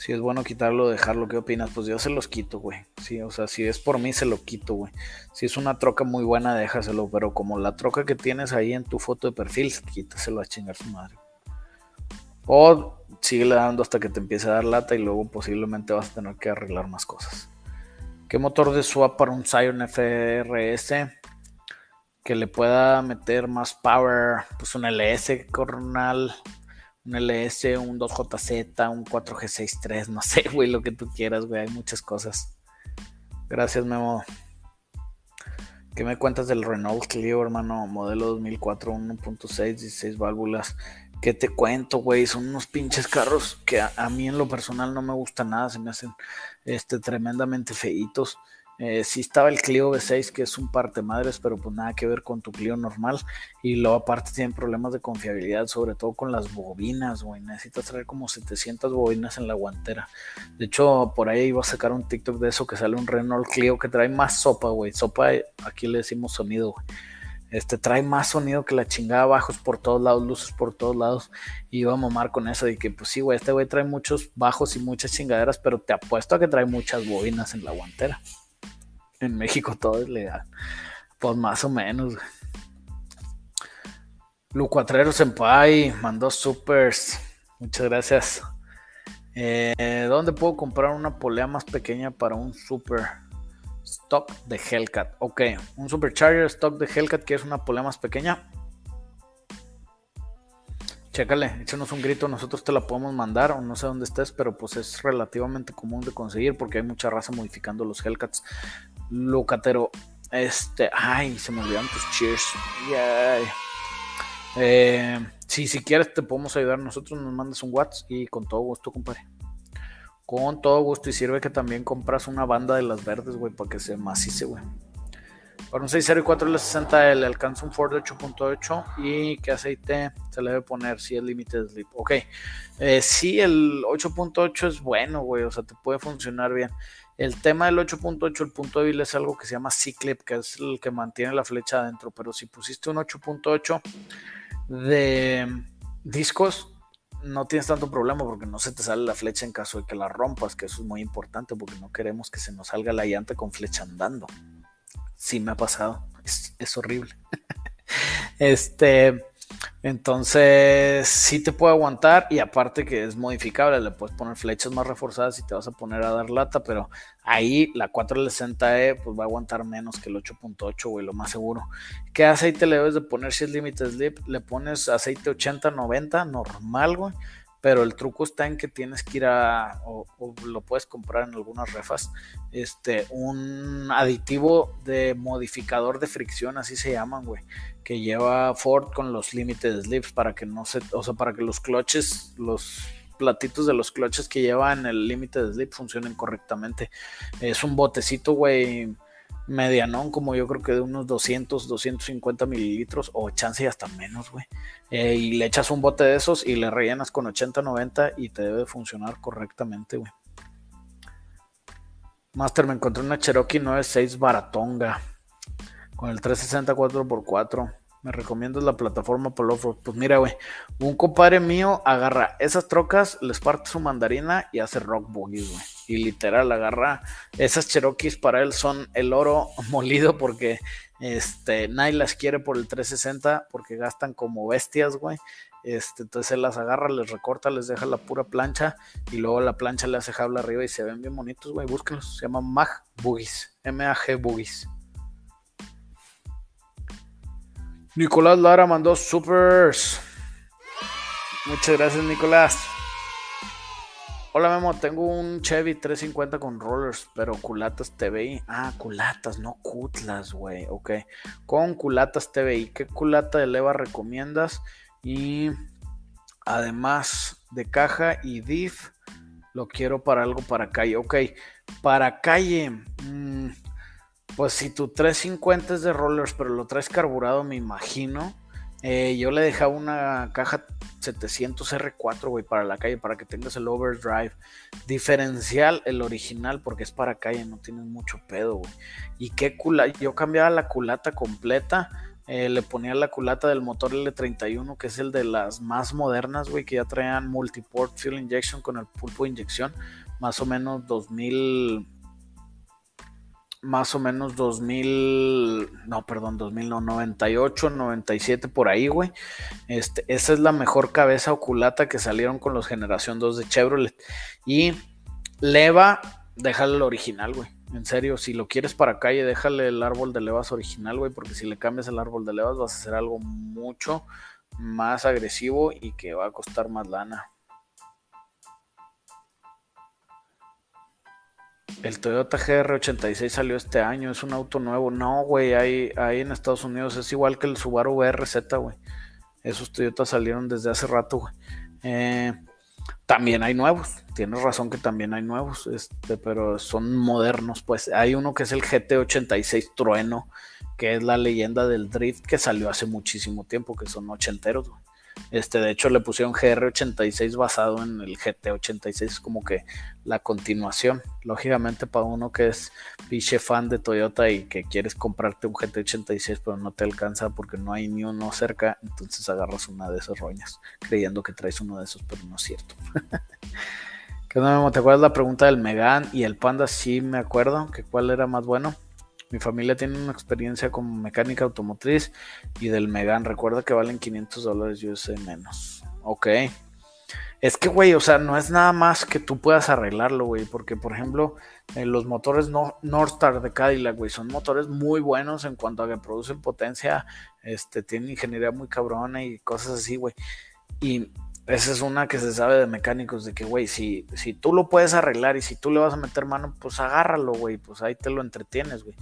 Si es bueno quitarlo dejarlo, ¿qué opinas? Pues yo se los quito, güey. Sí, o sea, si es por mí, se lo quito, güey. Si es una troca muy buena, déjaselo. Pero como la troca que tienes ahí en tu foto de perfil, quítaselo a chingar su madre. O sigue dando hasta que te empiece a dar lata y luego posiblemente vas a tener que arreglar más cosas. ¿Qué motor de swap para un Scion FRS? Que le pueda meter más power. Pues un LS, Coronal un LS, un 2JZ, un 4G63, no sé, güey, lo que tú quieras, güey, hay muchas cosas. Gracias, Memo. ¿Qué me cuentas del Renault Clio, hermano? Modelo 2004, 1.6, 16 válvulas. ¿Qué te cuento, güey? Son unos pinches carros que a, mí en lo personal no me gustan nada, se me hacen este, tremendamente feitos. Eh, sí estaba el Clio V6, que es un parte madres, pero pues nada que ver con tu Clio normal. Y luego aparte tienen problemas de confiabilidad, sobre todo con las bobinas, güey. Necesitas traer como 700 bobinas en la guantera. De hecho, por ahí iba a sacar un TikTok de eso, que sale un Renault Clio que trae más sopa, güey. Sopa, aquí le decimos sonido, güey. Este trae más sonido que la chingada, bajos por todos lados, luces por todos lados. Y iba a mamar con eso de que, pues sí, güey, este güey trae muchos bajos y muchas chingaderas, pero te apuesto a que trae muchas bobinas en la guantera. En México todo es legal. Pues más o menos. Lucuatrero Senpai mandó supers. Muchas gracias. Eh, ¿Dónde puedo comprar una polea más pequeña para un super stock de Hellcat? Ok, un supercharger stock de Hellcat que es una polea más pequeña. Chécale, échanos un grito, nosotros te la podemos mandar o no sé dónde estés, pero pues es relativamente común de conseguir porque hay mucha raza modificando los Hellcats. Lucatero. Este, ay, se me olvidaron tus cheers. Eh, si quieres te podemos ayudar nosotros, nos mandas un WhatsApp y con todo gusto, compadre. Con todo gusto y sirve que también compras una banda de las verdes, güey, para que se macice, güey. Para un 6.0 y 4L60 le alcanza un Ford 8.8 y qué aceite se le debe poner si es Limited Sleep. Ok, eh, sí, el 8.8 es bueno, güey, o sea, te puede funcionar bien. El tema del 8.8, el punto débil es algo que se llama C-Clip, que es el que mantiene la flecha adentro, pero si pusiste un 8.8 de discos, no tienes tanto problema porque no se te sale la flecha en caso de que la rompas, que eso es muy importante porque no queremos que se nos salga la llanta con flecha andando. Sí me ha pasado, es, horrible. este, entonces sí te puede aguantar y aparte que es modificable, le puedes poner flechas más reforzadas y te vas a poner a dar lata, pero ahí la 460E pues va a aguantar menos que el 8.8, güey, lo más seguro. ¿Qué aceite le debes de poner si es Limited Slip? Le pones aceite 80-90 normal, güey pero el truco está en que tienes que ir a, o, lo puedes comprar en algunas refas, este, un aditivo de modificador de fricción, así se llaman, güey, que lleva Ford con los limited slips para que no se, o sea, para que los cloches, los platitos de los cloches que llevan el limited slip funcionen correctamente. Es un botecito, güey medianón, como yo creo que de unos 200, 250 mililitros, o chance y hasta menos, güey. Eh, y le echas un bote de esos y le rellenas con 80, 90 y te debe funcionar correctamente, güey. Master, me encontré una Cherokee 96 Baratonga con el 360 4x4. Me recomiendas la plataforma Polo Pues mira, güey, un compadre mío agarra esas trocas, les parte su mandarina y hace rock bogies, güey. Y literal agarra esas Cherokees para él son el oro molido porque este nadie las quiere por el 360 porque gastan como bestias, güey. Este, entonces él las agarra, les recorta, les deja la pura plancha y luego la plancha le hace jabla arriba y se ven bien bonitos, güey. Búsquenlos, se llaman Mag Boogies, M-A-G Boogies. Nicolás Lara mandó supers. Muchas gracias, Nicolás. Hola Memo, tengo un Chevy 350 con rollers, pero culatas TVI. Ah, culatas, no cutlas, güey. Ok. Con culatas TVI. ¿Qué culata de leva recomiendas? Y además de caja y diff, lo quiero para algo para calle. Ok, para calle. Mmm, pues si tu 350 es de rollers, pero lo traes carburado, me imagino. Eh, yo le dejaba una caja 700 R4, güey, para la calle, para que tengas el overdrive. Diferencial, el original, porque es para calle, no tienes mucho pedo, güey. Y qué culata, yo cambiaba la culata completa. Eh, le ponía la culata del motor L31, que es el de las más modernas, güey, que ya traían multiport fuel injection con el pulpo de inyección, más o menos 2000 más o menos 2000, no, perdón, 2098, 97 por ahí, güey. Este, esa es la mejor cabeza oculata que salieron con los generación 2 de Chevrolet. Y leva, déjale el original, güey. En serio, si lo quieres para calle, déjale el árbol de levas original, güey, porque si le cambias el árbol de levas vas a hacer algo mucho más agresivo y que va a costar más lana. El Toyota GR86 salió este año, es un auto nuevo. No, güey, ahí, ahí en Estados Unidos es igual que el Subaru BRZ, güey. Esos Toyotas salieron desde hace rato, güey. Eh, también hay nuevos, tienes razón que también hay nuevos, este, pero son modernos, pues. Hay uno que es el GT86 Trueno, que es la leyenda del drift que salió hace muchísimo tiempo, que son ochenteros, güey. Este, de hecho, le pusieron GR86 basado en el GT86, como que la continuación. Lógicamente, para uno que es piche fan de Toyota y que quieres comprarte un GT86, pero no te alcanza porque no hay ni uno cerca, entonces agarras una de esas roñas, creyendo que traes uno de esos, pero no es cierto. ¿Qué no, ¿Te acuerdas la pregunta del Megan y el Panda? Sí, me acuerdo. que ¿Cuál era más bueno? Mi familia tiene una experiencia como mecánica automotriz y del Megan. Recuerda que valen 500 dólares sé menos. Ok. Es que, güey, o sea, no es nada más que tú puedas arreglarlo, güey. Porque, por ejemplo, eh, los motores no, Northstar de Cadillac, güey, son motores muy buenos en cuanto a que producen potencia. Este, tienen ingeniería muy cabrona y cosas así, güey. Y esa es una que se sabe de mecánicos, de que, güey, si, si tú lo puedes arreglar y si tú le vas a meter mano, pues agárralo, güey, pues ahí te lo entretienes, güey.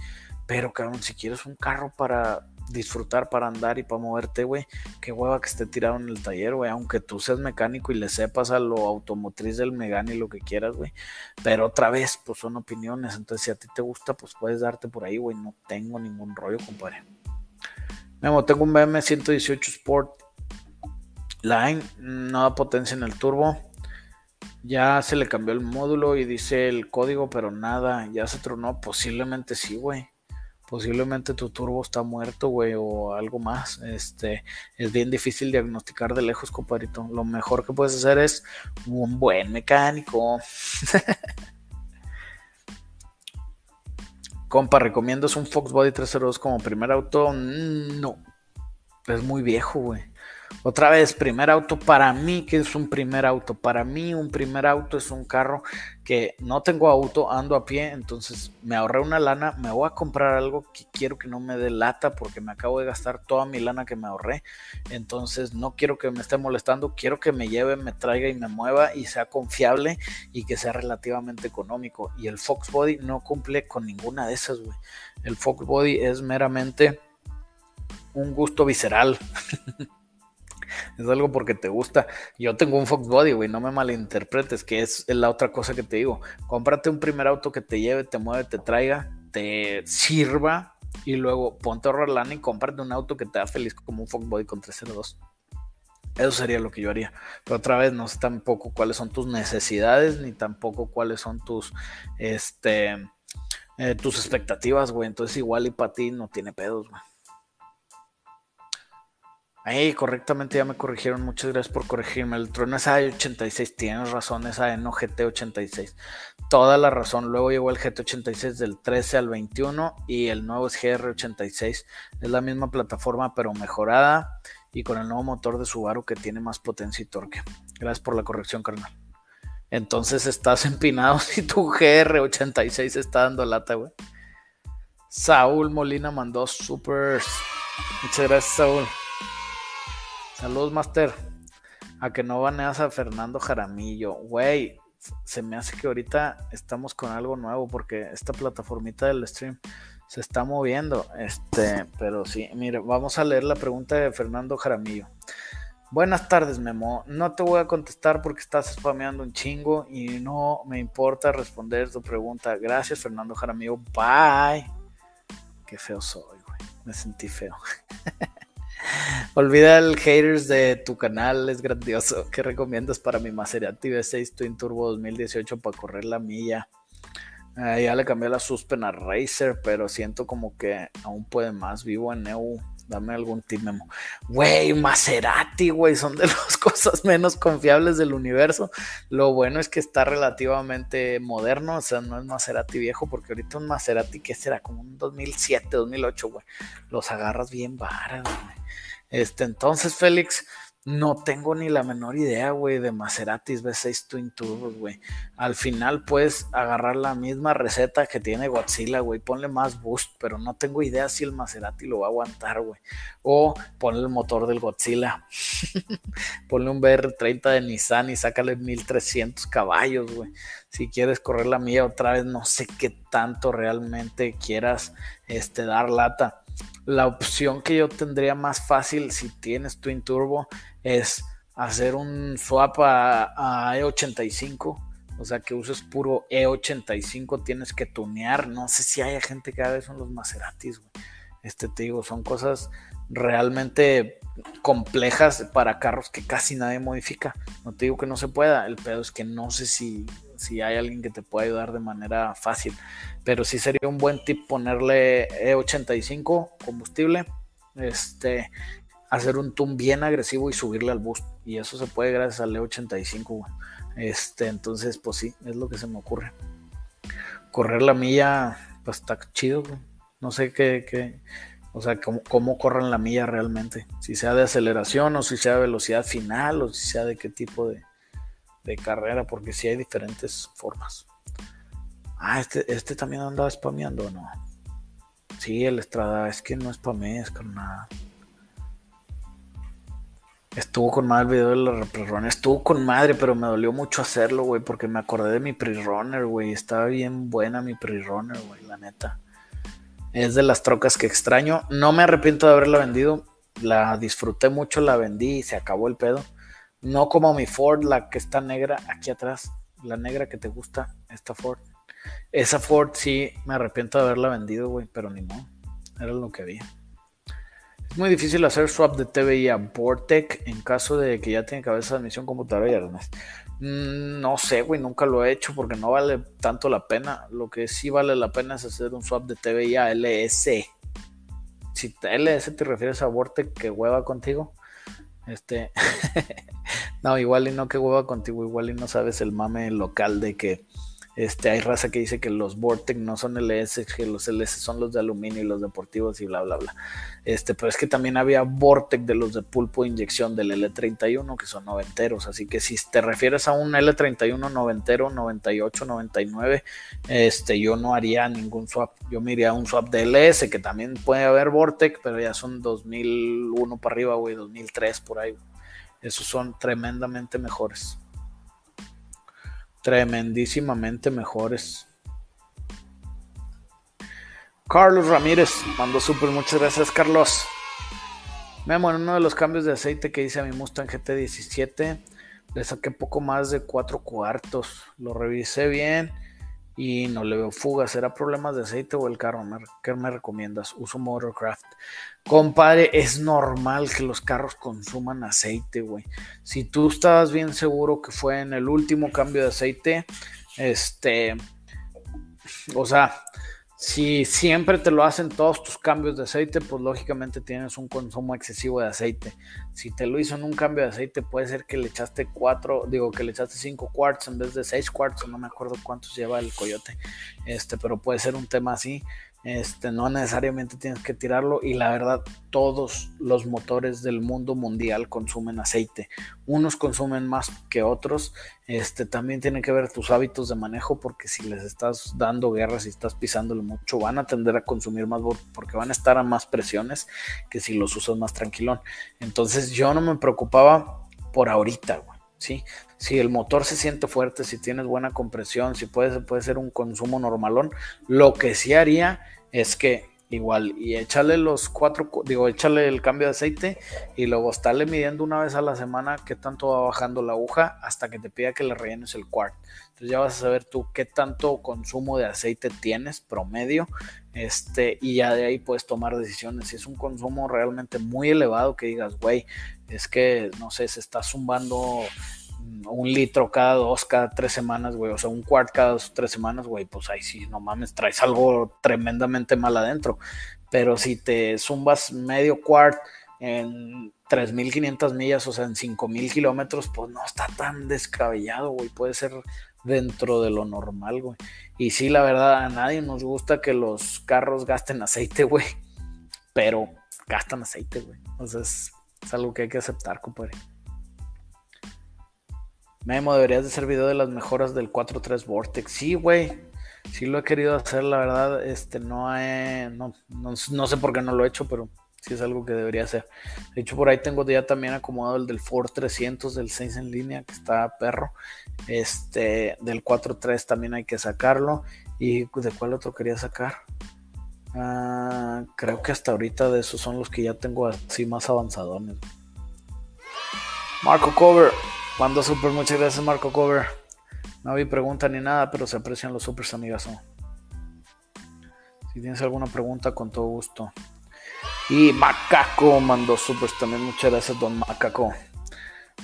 Pero, cabrón, si quieres un carro para disfrutar, para andar y para moverte, güey, qué hueva que esté tirado en el taller, güey, aunque tú seas mecánico y le sepas a lo automotriz del Megane y lo que quieras, güey, pero otra vez, pues son opiniones, entonces si a ti te gusta, pues puedes darte por ahí, güey, no tengo ningún rollo, compadre. Memo, tengo un BM 118 Sport Line, no da potencia en el turbo, ya se le cambió el módulo y dice el código, pero nada, ya se tronó, posiblemente sí, güey posiblemente tu turbo está muerto, güey, o algo más. Este, es bien difícil diagnosticar de lejos, compadrito. Lo mejor que puedes hacer es un buen mecánico. Compa, ¿recomiendas un Fox Body 302 como primer auto? Mm, no. Es muy viejo, güey. Otra vez, primer auto para mí, que es un primer auto? Para mí un primer auto es un carro que no tengo auto, ando a pie, entonces me ahorré una lana, me voy a comprar algo que quiero que no me dé lata porque me acabo de gastar toda mi lana que me ahorré, entonces no quiero que me esté molestando, quiero que me lleve, me traiga y me mueva y sea confiable y que sea relativamente económico. Y el Fox Body no cumple con ninguna de esas, güey. El Fox Body es meramente un gusto visceral. es algo porque te gusta. Yo tengo un Fox Body, güey, no me malinterpretes, que es la otra cosa que te digo. Cómprate un primer auto que te lleve, te mueve, te traiga, te sirva y luego ponte a ahorrar lana y cómprate un auto que te da feliz como un Fox Body con 302. Eso sería lo que yo haría. Pero otra vez, no sé tampoco cuáles son tus necesidades, ni tampoco cuáles son tus, este, eh, tus expectativas, güey. Entonces igual y para ti no tiene pedos, güey. Correctamente ya me corrigieron. Muchas gracias por corregirme. El trono es A86. Tienes razón, es no GT86. Toda la razón. Luego llegó el GT86 del 13 al 21 y el nuevo es GR86. Es la misma plataforma pero mejorada y con el nuevo motor de Subaru que tiene más potencia y torque. Gracias por la corrección, carnal. Entonces estás empinado si tu GR86 está dando lata, güey. Saúl Molina mandó supers. Muchas gracias, Saúl. Saludos, Master. A que no baneas a Fernando Jaramillo. Güey, se me hace que ahorita estamos con algo nuevo porque esta plataformita del stream se está moviendo. Este, pero sí, mire, vamos a leer la pregunta de Fernando Jaramillo. Buenas tardes, Memo. No te voy a contestar porque estás spameando un chingo y no me importa responder tu pregunta. Gracias, Fernando Jaramillo. Bye. Qué feo soy, güey. Me sentí feo. Olvida el haters de tu canal, es grandioso. ¿Qué recomiendas para mi Maserati V6 Twin Turbo 2018 para correr la milla? Ah, ya le cambié la suspen a Racer, pero siento como que aún puede más. Vivo en EU. Dame algún tip, Memo. Güey, Maserati, güey, son de las cosas menos confiables del universo. Lo bueno es que está relativamente moderno, o sea, no es Maserati viejo, porque ahorita un Maserati, ¿qué será? Como un 2007, 2008, güey. Los agarras bien varas, güey. Este, entonces, Félix, no tengo ni la menor idea, güey, de Maseratis V6 Twin Turbos, güey. Al final puedes agarrar la misma receta que tiene Godzilla, güey. Ponle más boost, pero no tengo idea si el Maserati lo va a aguantar, güey. O ponle el motor del Godzilla. ponle un BR30 de Nissan y sácale 1300 caballos, güey. Si quieres correr la mía otra vez, no sé qué tanto realmente quieras este, dar lata la opción que yo tendría más fácil si tienes Twin Turbo es hacer un swap a, E85. O sea, que uses puro E85, tienes que tunear. No sé si haya gente que haga eso en los Maseratis, Este te digo, son cosas realmente complejas para carros que casi nadie modifica. No te digo que no se pueda, el pedo es que no sé si si hay alguien que te pueda ayudar de manera fácil. Pero sí sería un buen tip ponerle E85 combustible, este, hacer un tune bien agresivo y subirle al boost. Y eso se puede gracias al E85. Este, entonces, pues sí, es lo que se me ocurre. Correr la milla, pues está chido. No sé qué, qué o sea, cómo, cómo corren la milla realmente. Si sea de aceleración o si sea de velocidad final o si sea de qué tipo de, de carrera, porque si hay diferentes formas. Ah, este, este también andaba spameando no. Sí, el Estrada, es que no spamé, es con nada. Estuvo con madre el video de la pre Estuvo con madre, pero me dolió mucho hacerlo, güey, porque me acordé de mi pre-runner, güey. Estaba bien buena mi pre-runner, güey, la neta. Es de las trocas que extraño. No me arrepiento de haberla vendido. La disfruté mucho, la vendí y se acabó el pedo. No como mi Ford, la que está negra aquí atrás. La negra que te gusta, esta Ford. Esa Ford sí me arrepiento de haberla vendido, güey, pero ni modo. Era lo que había. Es muy difícil hacer swap de TVI a Vortec en caso de que ya tenga cabeza de admisión computadora y arnés. Mm, no sé, güey, nunca lo he hecho porque no vale tanto la pena. Lo que sí vale la pena es hacer un swap de TVI a LS. Si LS te refieres a Vortec que hueva contigo, este, no, igual y no que hueva contigo, igual y no sabes el mame local de que este, hay raza que dice que los Vortex no son LS, que los LS son los de aluminio y los deportivos y bla, bla, bla. Este, pero es que también había Vortex de los de pulpo de inyección del L31 que son noventeros. Así que si te refieres a un L31 noventero, 98, 99, este, yo no haría ningún swap. Yo me iría a un swap de LS que también puede haber Vortex, pero ya son 2001 para arriba, güey, 2003 por ahí. Esos son tremendamente mejores tremendísimamente mejores. Carlos Ramírez mandó súper, muchas gracias Carlos. Memo, en uno de los cambios de aceite que hice a mi Mustang GT17, le saqué poco más de 4 cuartos. Lo revisé bien y no le veo fugas. ¿Será problemas de aceite o el carro? ¿Qué me recomiendas? Uso Motorcraft. Compadre, es normal que los carros consuman aceite, güey. Si tú estabas bien seguro que fue en el último cambio de aceite, este, o sea, si siempre te lo hacen todos tus cambios de aceite, pues lógicamente tienes un consumo excesivo de aceite. Si te lo hizo en un cambio de aceite, puede ser que le echaste cuatro, digo que le echaste cinco quarts en vez de seis quarts, no me acuerdo cuántos lleva el coyote. Este, pero puede ser un tema así. Este, no necesariamente tienes que tirarlo y la verdad todos los motores del mundo mundial consumen aceite. Unos consumen más que otros. Este, también tiene que ver tus hábitos de manejo porque si les estás dando guerra, si estás pisándolo mucho, van a tender a consumir más porque van a estar a más presiones que si los usas más tranquilón. Entonces yo no me preocupaba por ahorita, ¿sí? Si el motor se siente fuerte, si tienes buena compresión, si puede, puede ser un consumo normalón, lo que sí haría es que igual y échale los cuatro, digo, échale el cambio de aceite y luego estarle midiendo una vez a la semana qué tanto va bajando la aguja hasta que te pida que le rellenes el quart. Entonces ya vas a saber tú qué tanto consumo de aceite tienes promedio este, y ya de ahí puedes tomar decisiones. Si es un consumo realmente muy elevado que digas, güey, es que, no sé, se está zumbando un litro cada dos, cada tres semanas, güey, o sea, un cuart cada dos, tres semanas, güey, pues ahí sí, no mames, traes algo tremendamente mal adentro. Pero si te zumbas medio quart en 3.500 millas, o sea, en 5.000 kilómetros, pues no está tan descabellado, güey, puede ser dentro de lo normal, güey. Y sí, la verdad, a nadie nos gusta que los carros gasten aceite, güey, pero gastan aceite, güey. Entonces, es algo que hay que aceptar, compadre. Memo, deberías de hacer video de las mejoras del 4.3 Vortex. Sí, güey. Sí lo he querido hacer, la verdad. Este, no, he, no, no, sé por qué no lo he hecho, pero sí es algo que debería hacer. De hecho, por ahí tengo ya también acomodado el del Ford 300 del 6 en línea, que está perro. Este, del 4.3 también hay que sacarlo. ¿Y de cuál otro quería sacar? Ah, creo que hasta ahorita de esos son los que ya tengo así más avanzadones. Marco Cover, Mando super, muchas gracias Marco Cover. No vi pregunta ni nada, pero se aprecian los supers, amigas. Si tienes alguna pregunta, con todo gusto. Y Macaco mandó supers también. Muchas gracias, don Macaco.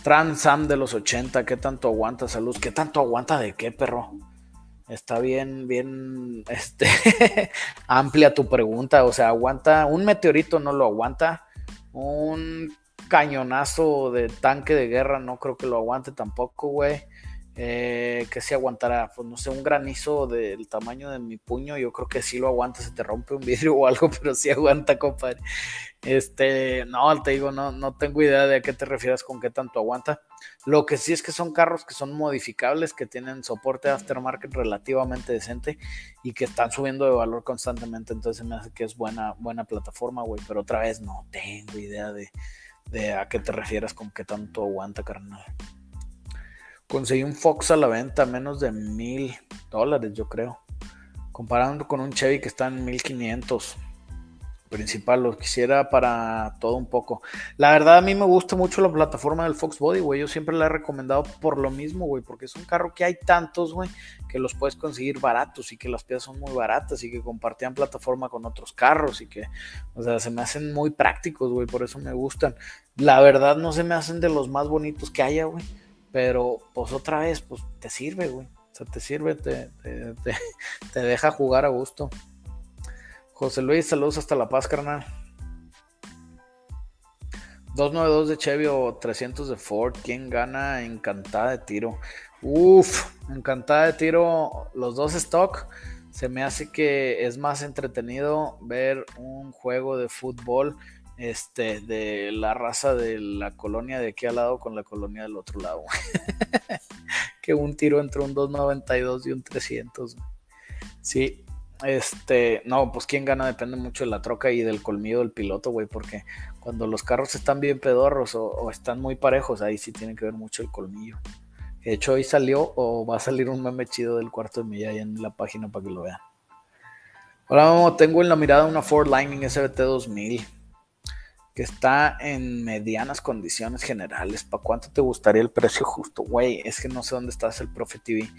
Transam de los 80, ¿qué tanto aguanta salud? ¿Qué tanto aguanta de qué, perro? Está bien, bien, este, amplia tu pregunta. O sea, aguanta, un meteorito no lo aguanta. Un cañonazo de tanque de guerra, no creo que lo aguante tampoco, güey. Eh, que si aguantará, pues no sé, un granizo del tamaño de mi puño, yo creo que sí lo aguanta, se te rompe un vidrio o algo, pero sí aguanta, compadre. Este, no, te digo, no, no tengo idea de a qué te refieres con qué tanto aguanta. Lo que sí es que son carros que son modificables, que tienen soporte aftermarket relativamente decente y que están subiendo de valor constantemente, entonces me hace que es buena, buena plataforma, güey, pero otra vez no tengo idea de de a qué te refieres con qué tanto aguanta, carnal. Conseguí un Fox a la venta menos de mil dólares, yo creo. comparando con un Chevy que está en 1500 principal, lo quisiera para todo un poco. La verdad a mí me gusta mucho la plataforma del Fox Body, güey, yo siempre la he recomendado por lo mismo, güey, porque es un carro que hay tantos, güey, que los puedes conseguir baratos y que las piezas son muy baratas y que compartían plataforma con otros carros y que, o sea, se me hacen muy prácticos, güey, por eso me gustan. La verdad no se me hacen de los más bonitos que haya, güey, pero pues otra vez, pues te sirve, güey. O sea, te sirve, te, te deja jugar a gusto. José Luis, saludos hasta La Paz, carnal. 292 de Chevy o 300 de Ford. ¿Quién gana? Encantada de tiro. Uf, encantada de tiro. Los dos stock. Se me hace que es más entretenido ver un juego de fútbol este, de la raza de la colonia de aquí al lado con la colonia del otro lado. que un tiro entre un 292 y un 300. Sí, este, no, pues quién gana depende mucho de la troca y del colmillo del piloto, güey, porque cuando los carros están bien pedorros o, están muy parejos, ahí sí tiene que ver mucho el colmillo. De hecho, hoy salió o va a salir un meme chido del cuarto de milla ahí en la página para que lo vean. Ahora tengo en la mirada una Ford Lightning SBT 2000 que está en medianas condiciones generales. ¿Para cuánto te gustaría el precio justo? Güey, es que no sé dónde estás el Profit TV.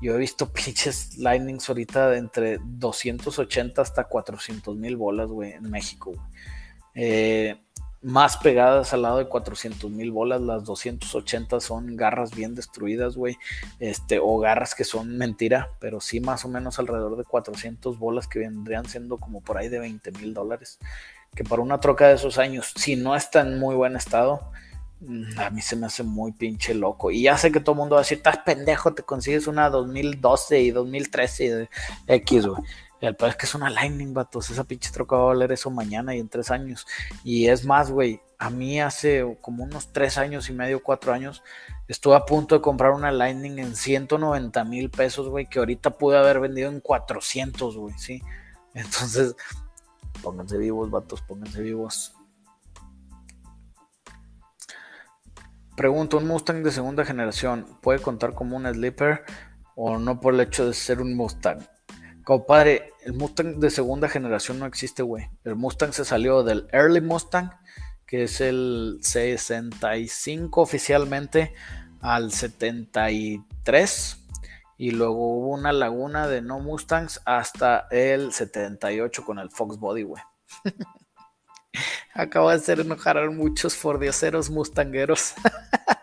Yo he visto pinches Lightnings ahorita de entre 280 hasta 400 mil bolas, güey, en México, eh, más pegadas al lado de 400 mil bolas, las 280 son garras bien destruidas, güey, este, o garras que son mentira, pero sí más o menos alrededor de 400 bolas que vendrían siendo como por ahí de 20 mil dólares, que para una troca de esos años, si no está en muy buen estado, a mí se me hace muy pinche loco. Y ya sé que todo el mundo va a decir, estás pendejo, te consigues una 2012 y 2013 de X, güey. El peor es que es una Lightning, vatos. Esa pinche troca va a valer eso mañana y en tres años. Y es más, güey. A mí hace como unos tres años y medio, cuatro años, estuve a punto de comprar una Lightning en 190 mil pesos, güey, que ahorita pude haber vendido en 400, güey, ¿sí? Entonces, pónganse vivos, vatos, pónganse vivos. Pregunto, ¿un Mustang de segunda generación puede contar como un sleeper o no por el hecho de ser un Mustang? Compadre, el Mustang de segunda generación no existe, güey. El Mustang se salió del Early Mustang, que es el 65 oficialmente, al 73. Y luego hubo una laguna de no Mustangs hasta el 78 con el Fox Body, güey. Acabo de hacer enojar a muchos fordioseros mustangueros.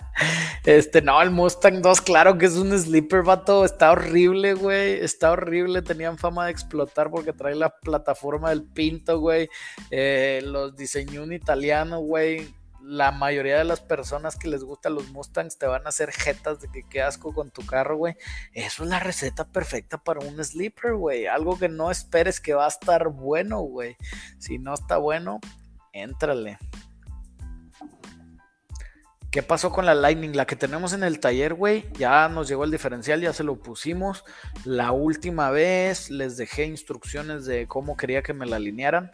Este, no, el Mustang 2, claro que es un sleeper, vato. Está horrible, güey. Está horrible. Tenían fama de explotar porque trae la plataforma del Pinto, güey. Eh, los diseñó un italiano, güey. La mayoría de las personas que les gustan los Mustangs te van a hacer jetas de que qué asco con tu carro, güey. Eso es la receta perfecta para un sleeper, güey. Algo que no esperes que va a estar bueno, güey. Si no está bueno, Éntrale. ¿Qué pasó con la Lightning? La que tenemos en el taller, güey. Ya nos llegó el diferencial, ya se lo pusimos. La última vez les dejé instrucciones de cómo quería que me la alinearan.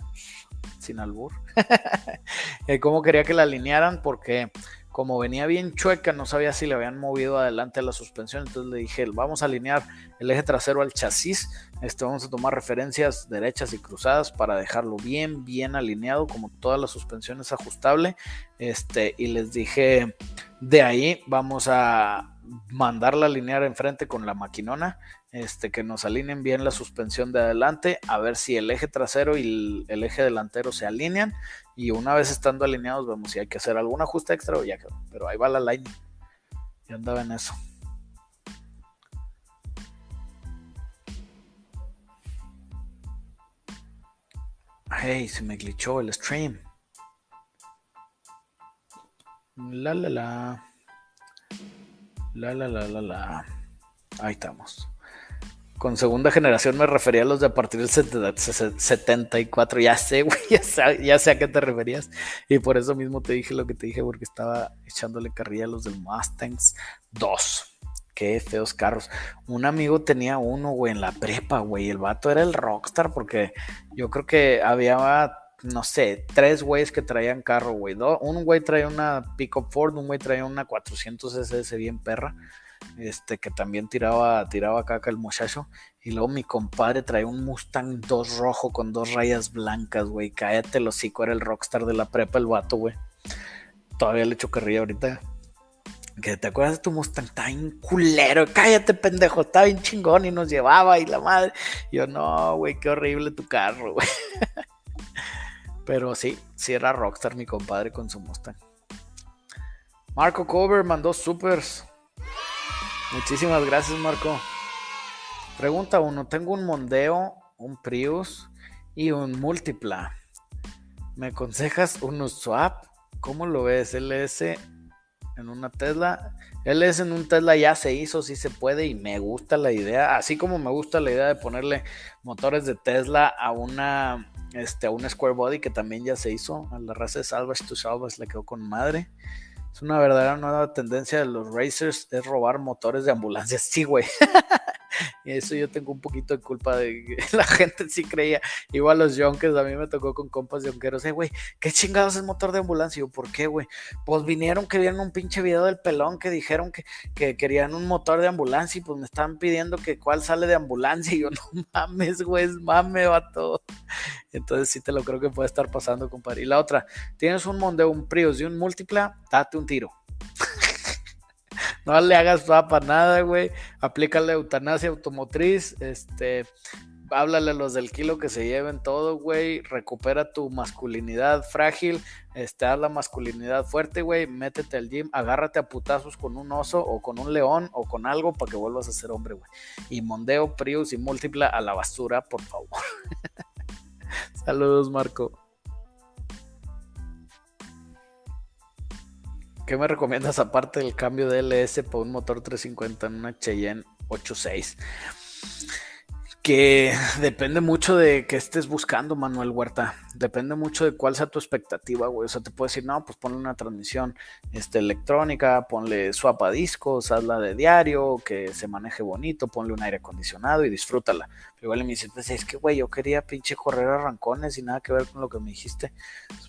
Sin albur. cómo quería que la alinearan porque como venía bien chueca, no sabía si le habían movido adelante la suspensión, entonces le dije, vamos a alinear el eje trasero al chasis, este, vamos a tomar referencias derechas y cruzadas para dejarlo bien, bien alineado, como toda la suspensión es ajustable, este, y les dije, de ahí vamos a mandarla a alinear enfrente con la maquinona, este, que nos alineen bien la suspensión de adelante, a ver si el eje trasero y el, eje delantero se alinean. Y una vez estando alineados, vemos si hay que hacer algún ajuste extra o ya quedó. Pero ahí va la line. Ya andaba en eso. Hey, se me glitchó el stream. La la la. La la la la la. Ahí estamos. Con segunda generación me refería a los de a partir del 74. Ya sé, güey, ya sé, a qué te referías. Y por eso mismo te dije lo que te dije, porque estaba echándole carrilla a los del Mustangs 2. Qué feos carros. Un amigo tenía uno, güey, en la prepa, güey. El vato era el rockstar, porque yo creo que había, no sé, tres güeyes que traían carro, güey. Un güey traía una Pickup Ford, un güey traía una 400 SS bien perra este, que también tiraba, tiraba caca el muchacho. Y luego mi compadre trae un Mustang 2 rojo con dos rayas blancas, güey. Cállate, el hocico, era el rockstar de la prepa, el vato, güey. Todavía le echo carrilla ahorita. Que te acuerdas de tu Mustang, está bien culero, cállate pendejo, está bien chingón y nos llevaba y la madre. yo, no, güey, qué horrible tu carro, güey. Pero sí, sí era rockstar mi compadre con su Mustang. Marco Cover mandó supers. Muchísimas gracias, Marco. Pregunta uno: Tengo un Mondeo, un Prius y un Multipla. ¿Me aconsejas uno swap? ¿Cómo lo ves? LS en una Tesla. LS en un Tesla ya se hizo, sí se puede y me gusta la idea. Así como me gusta la idea de ponerle motores de Tesla a una este, a un Square Body que también ya se hizo. A la raza de Salvage to Salvage le quedó con madre. Es una verdadera nueva tendencia de los racers, es robar motores de ambulancias. Sí, güey. Y eso yo tengo un poquito de culpa de la gente sí creía. Igual los yonkers, a mí me tocó con compas yonkeros. Eh, güey, ¿qué chingados es motor de ambulancia? Y yo, ¿por qué, güey? Pues vinieron que vieron un pinche video del pelón que dijeron que, que querían un motor de ambulancia y pues me estaban pidiendo que cuál sale de ambulancia. Y yo, no mames, güey, mame, todo Entonces sí te lo creo que puede estar pasando, compadre. Y la otra, tienes un Mondeo, un Prius y un Múltipla, date un tiro. no le hagas para nada, güey. Aplícale eutanasia automotriz. Este, háblale los del kilo que se lleven todo, güey. Recupera tu masculinidad frágil. Este, haz la masculinidad fuerte, güey. Métete al gym. Agárrate a putazos con un oso o con un león o con algo para que vuelvas a ser hombre, güey. Y mondeo, Prius y múltipla a la basura, por favor. Saludos, Marco. ¿Qué me recomiendas aparte del cambio de LS por un motor 350 en una Cheyenne 86? Que depende mucho de qué estés buscando, Manuel Huerta. Depende mucho de cuál sea tu expectativa, güey. O sea, te puedo decir, no, pues ponle una transmisión este, electrónica, ponle swap a discos, hazla de diario, que se maneje bonito, ponle un aire acondicionado y disfrútala. Pero igual me dice, pues es que, güey, yo quería pinche correr arrancones y nada que ver con lo que me dijiste.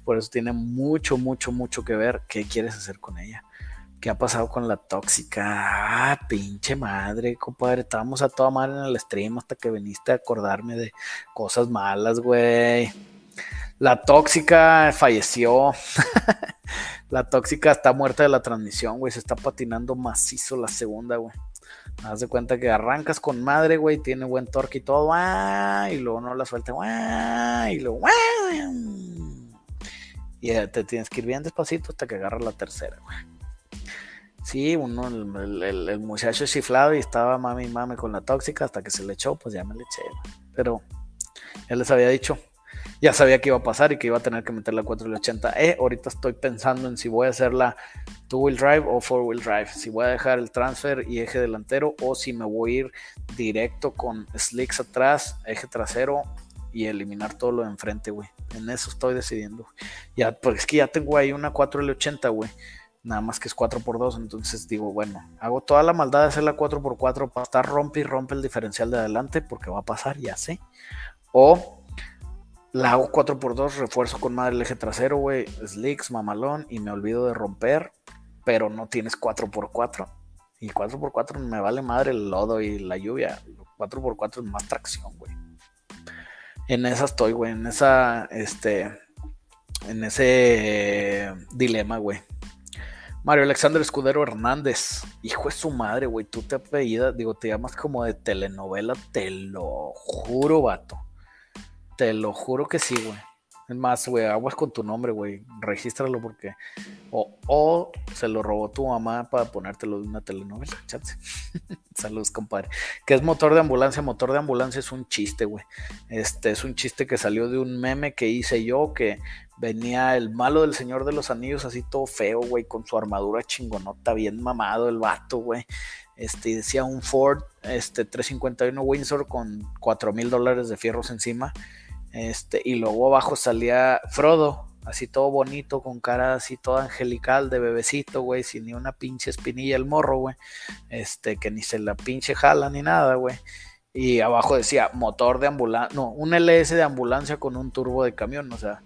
por eso tiene mucho, mucho, mucho que ver qué quieres hacer con ella. ¿Qué ha pasado con la tóxica? Ah, pinche madre, compadre. Estábamos a toda madre en el stream hasta que viniste a acordarme de cosas malas, güey. La tóxica falleció. la tóxica está muerta de la transmisión, güey. Se está patinando macizo la segunda, güey. Haz de cuenta que arrancas con madre, güey. Tiene buen torque y todo. ¡ah! Y luego no la suelta. ¡ah! Y luego. ¡ah! Y te tienes que ir bien despacito hasta que agarra la tercera, güey. Sí, uno, el, muchacho chiflado y estaba mami y mami con la tóxica hasta que se le echó, pues ya me le eché. Pero ya les había dicho, ya sabía que iba a pasar y que iba a tener que meter la 480 Eh, ahorita estoy pensando en si voy a hacer la two wheel drive o four wheel drive, si voy a dejar el transfer y eje delantero o si me voy a ir directo con slicks atrás, eje trasero y eliminar todo lo de enfrente, güey. En eso estoy decidiendo. Ya, porque es que ya tengo ahí una 4L80, güey nada más que es 4x2, entonces digo, bueno, hago toda la maldad de hacer la 4x4 para estar rompe y rompe el diferencial de adelante, porque va a pasar, ya sé. O la hago 4x2, refuerzo con madre el eje trasero, güey, slicks, mamalón, y me olvido de romper, pero no tienes 4x4. Y 4x4 me vale madre el lodo y la lluvia. 4x4 es más tracción, güey. En esa estoy, güey, en esa, este, en ese dilema, güey. Mario Alexander Escudero Hernández. Hijo de su madre, güey. Tú te apellidas, digo, te llamas como de telenovela. Te lo juro, vato. Te lo juro que sí, güey. Es más, güey, aguas con tu nombre, güey. Regístralo porque. O, se lo robó tu mamá para ponértelo de una telenovela. Chance. Saludos, compadre. ¿Qué es motor de ambulancia? Motor de ambulancia es un chiste, güey. Este es un chiste que salió de un meme que hice yo que venía el malo del Señor de los Anillos, así todo feo, güey, con su armadura chingonota, bien mamado el vato, güey. Este, decía un Ford este, 351 Windsor con 4 mil dólares de fierros encima. Este, y luego abajo salía Frodo, así todo bonito, con cara así toda angelical de bebecito, güey, sin ni una pinche espinilla el morro, güey. Este, que ni se la pinche jala ni nada, güey. Y abajo decía motor de ambulancia, no, un LS de ambulancia con un turbo de camión, o sea,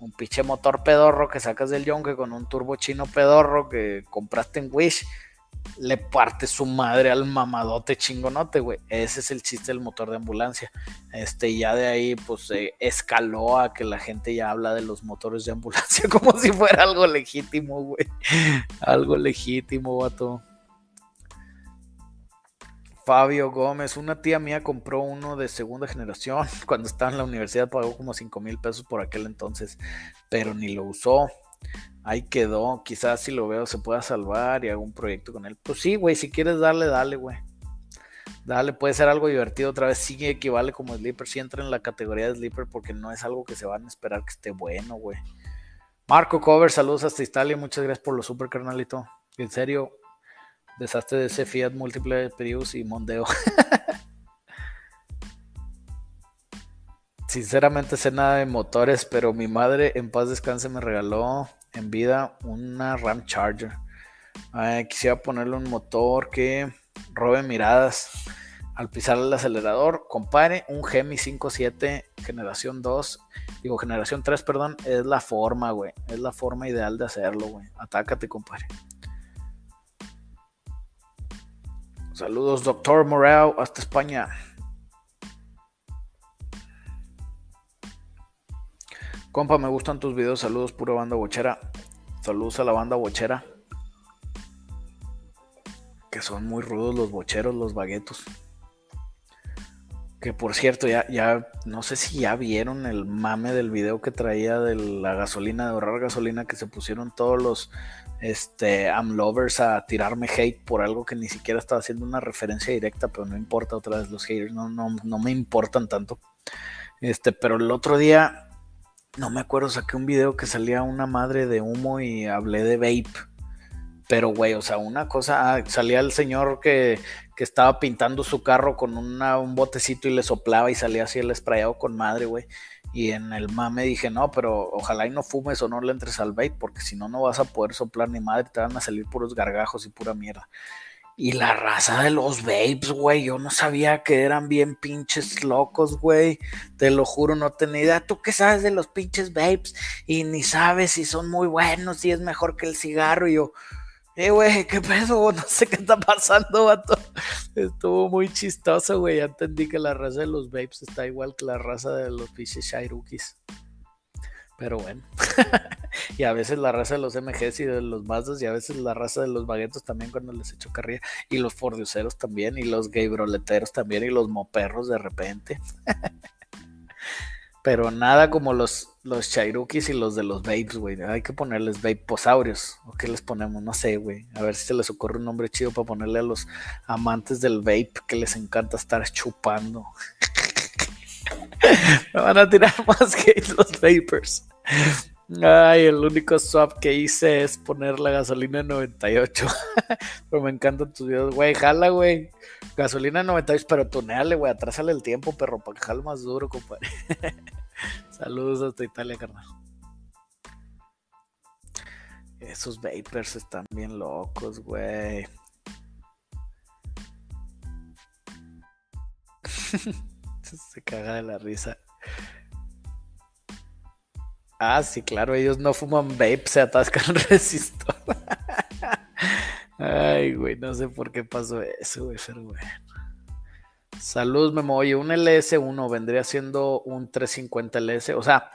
un pinche motor pedorro que sacas del yonke con un turbo chino pedorro que compraste en Wish le parte su madre al mamadote chingonote, güey. Ese es el chiste del motor de ambulancia. Este, ya de ahí, pues, escaló a que la gente ya habla de los motores de ambulancia como si fuera algo legítimo, güey. Algo legítimo, vato. Fabio Gómez, una tía mía compró uno de segunda generación. Cuando estaba en la universidad pagó como 5 mil pesos por aquel entonces, pero ni lo usó ahí quedó. Quizás si lo veo se pueda salvar y hago un proyecto con él. Pues sí, güey, si quieres darle, dale, güey. Dale, puede ser algo divertido. Otra vez sí equivale como sleeper. Sí entra en la categoría de sleeper porque no es algo que se van a esperar que esté bueno, güey. Marco Cover, saludos hasta Italia. Muchas gracias por lo super, carnalito. En serio, desastre de ese Fiat múltiple Prius y Mondeo. Sinceramente sé nada de motores, pero mi madre en paz descanse me regaló en vida una Ram Charger. quisiera ponerle un motor que robe miradas al pisar el acelerador. Compare un Gemi 57 generación 2, digo generación 3, perdón, es la forma, güey. Es la forma ideal de hacerlo, güey. Atácate, compadre. Saludos, doctor Morel, hasta España. Compa, me gustan tus videos. Saludos, pura banda bochera. Saludos a la banda bochera. Que son muy rudos los bocheros, los baguetos. Que por cierto, ya, ya no sé si ya vieron el mame del video que traía de la gasolina, de ahorrar gasolina, que se pusieron todos los este, lovers a tirarme hate por algo que ni siquiera estaba haciendo una referencia directa, pero no importa otra vez, los haters no, no, no me importan tanto. Este, pero el otro día no me acuerdo, saqué un video que salía una madre de humo y hablé de vape. Pero, güey, o sea, una cosa, ah, salía el señor que, que, estaba pintando su carro con un botecito y le soplaba y salía así el sprayado con madre, güey. Y en el mame dije, no, pero ojalá y no fumes o no le entres al vape, porque si no, no vas a poder soplar ni madre, te van a salir puros gargajos y pura mierda. Y la raza de los vapes, güey, yo no sabía que eran bien pinches locos, güey. Te lo juro, no tenía idea. ¿Tú qué sabes de los pinches vapes? Y ni sabes si son muy buenos, si es mejor que el cigarro. Y yo, eh, güey, ¿qué pedo? No sé qué está pasando, vato. Estuvo muy chistoso, güey. Ya entendí que la raza de los vapes está igual que la raza de los pinches Shairukis. Pero bueno. y a veces la raza de los MGs y de los Mazdas y a veces la raza de los baguetos también cuando les echo carrilla. Y los fordioseros también y los gay broleteros también y los moperros de repente. Pero nada como los, los chairukis y los de los vapes, güey. Hay que ponerles vaposaurios. ¿O qué les ponemos? No sé, güey. A ver si se les ocurre un nombre chido para ponerle a los amantes del vape que les encanta estar chupando. Me van a tirar más que los vapers. Ay, el único swap que hice es poner la gasolina en 98. pero me encantan tus videos, güey. Jala, güey. Gasolina en 98, pero tuneale, güey. Atrásale el tiempo, perro, para que jale más duro, compadre. Saludos hasta Italia, carnal. Esos vapers están bien locos, güey. Se caga de la risa. Ah, sí, claro, ellos no fuman vape, se atascan resistor. Ay, güey, no sé por qué pasó eso, güey, pero bueno. Salud, Memo. Oye, un LS1 vendría siendo un 350 LS. O sea,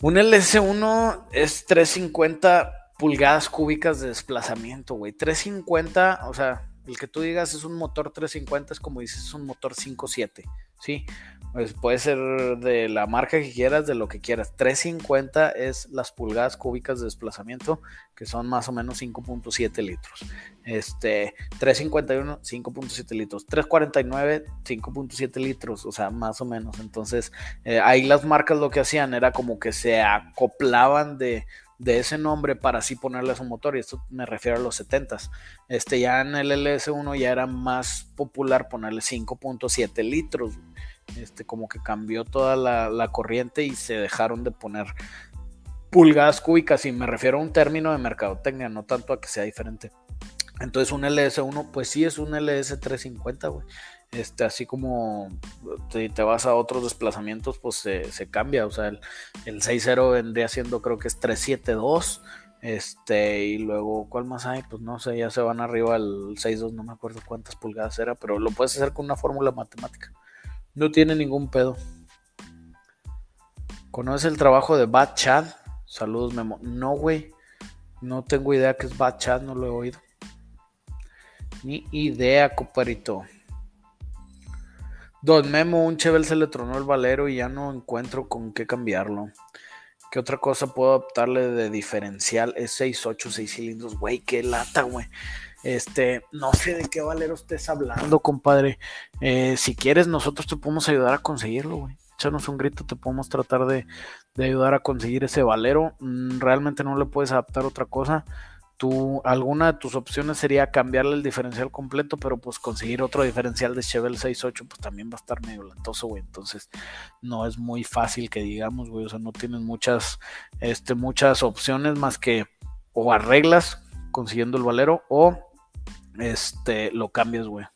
un LS1 es 350 pulgadas cúbicas de desplazamiento, güey. 350, o sea, el que tú digas es un motor 350 es como dices, es un motor 5.7, ¿sí? Pues puede ser de la marca que quieras, de lo que quieras. 350 es las pulgadas cúbicas de desplazamiento, que son más o menos 5.7 litros. Este, 351, 5.7 litros. 349, 5.7 litros, o sea, más o menos. Entonces, eh, ahí las marcas lo que hacían era como que se acoplaban de, de ese nombre para así ponerle a su motor, y esto me refiero a los 70s. Este, ya en el LS1 ya era más popular ponerle 5.7 litros este, como que cambió toda la, corriente y se dejaron de poner pulgadas cúbicas y me refiero a un término de mercadotecnia, no tanto a que sea diferente. Entonces un LS1 pues sí es un LS350, güey. Este, así como te, vas a otros desplazamientos, pues se, cambia. O sea, el, el 6.0 vendría siendo creo que es 372 Este, y luego, ¿cuál más hay? Pues no sé, ya se van arriba al 6.2, no me acuerdo cuántas pulgadas era, pero lo puedes hacer con una fórmula matemática. No tiene ningún pedo. ¿Conoces el trabajo de Bad Chad? Saludos, Memo. No, güey. No tengo idea que es Bad Chad, no lo he oído. Ni idea, comparito. Don Memo, un Chevel se le tronó el valero y ya no encuentro con qué cambiarlo. ¿Qué otra cosa puedo adaptarle de diferencial? Es 6.8, 6 cilindros, güey, qué lata, güey. Este, no sé de qué valero estés hablando, compadre. Eh, si quieres, nosotros te podemos ayudar a conseguirlo, güey. Échanos un grito, te podemos tratar de, de ayudar a conseguir ese valero. Mm, realmente no le puedes adaptar otra cosa tú, alguna de tus opciones sería cambiarle el diferencial completo, pero pues conseguir otro diferencial de Chevelle 6.8 pues también va a estar medio latoso, güey. Entonces no es muy fácil que digamos, güey. O sea, no tienes muchas, este, muchas opciones más que o arreglas consiguiendo el valero o este, lo cambias, güey.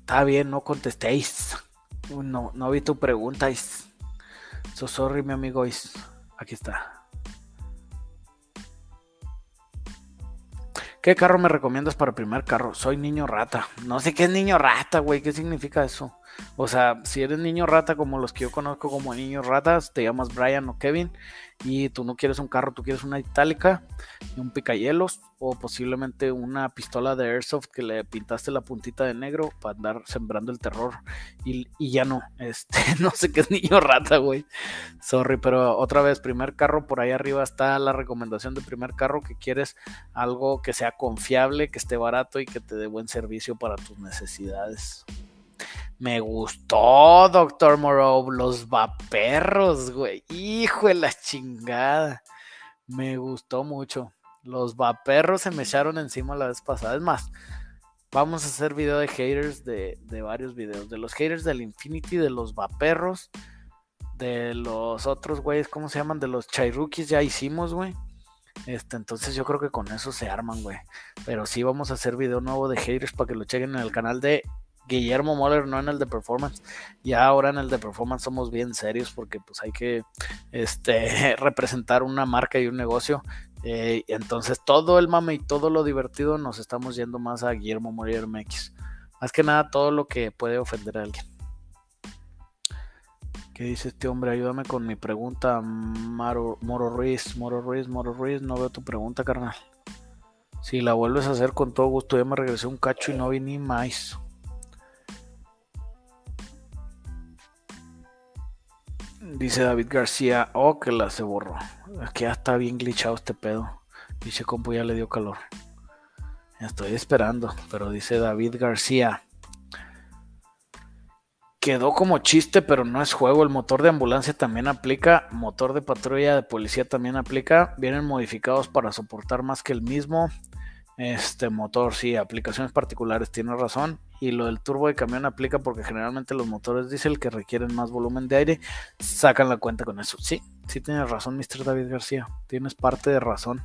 Está bien, no contestéis. No, no vi tu pregunta. So sorry, mi amigo. Aquí está. ¿Qué carro me recomiendas para primer carro? Soy niño rata. No sé qué es niño rata, güey. ¿Qué significa eso? O sea, si eres niño rata como los que yo conozco como niños ratas, te llamas Brian o Kevin y tú no quieres un carro, tú quieres una itálica y un picayelos o posiblemente una pistola de airsoft que le pintaste la puntita de negro para andar sembrando el terror y, ya no, este, no sé qué es niño rata, güey. Sorry, pero otra vez, primer carro, por ahí arriba está la recomendación de primer carro que quieres algo que sea confiable, que esté barato y que te dé buen servicio para tus necesidades. Me gustó, Doctor Moreau, los vaperros, güey. Hijo de la chingada. Me gustó mucho. Los vaperros se me echaron encima la vez pasada. Es más, vamos a hacer video de haters de, varios videos. De los haters del Infinity, de los vaperros, de los otros güeyes, ¿cómo se llaman? De los Chairukis ya hicimos, güey. Este, entonces yo creo que con eso se arman, güey. Pero sí vamos a hacer video nuevo de haters para que lo chequen en el canal de Guillermo Moller, no en el de performance. Ya ahora en el de performance somos bien serios porque pues hay que este, representar una marca y un negocio. Eh, entonces todo el mame y todo lo divertido nos estamos yendo más a Guillermo Moller MX. Más que nada todo lo que puede ofender a alguien. ¿Qué dice este hombre? Ayúdame con mi pregunta, Moro, Moro Ruiz. Moro Ruiz, Moro Ruiz, no veo tu pregunta, carnal. Si la vuelves a hacer con todo gusto, ya me regresé un cacho y no vi ni más. Dice David García, oh, que la se borró. Aquí ya está bien glitchado este pedo. Dice compu ya le dio calor. Estoy esperando, pero dice David García. Quedó como chiste, pero no es juego. El motor de ambulancia también aplica. Motor de patrulla de policía también aplica. Vienen modificados para soportar más que el mismo. Este motor, sí, aplicaciones particulares, tiene razón. Y lo del turbo de camión aplica porque generalmente los motores diésel que requieren más volumen de aire sacan la cuenta con eso. Sí, sí tienes razón, Mr. David García. Tienes parte de razón.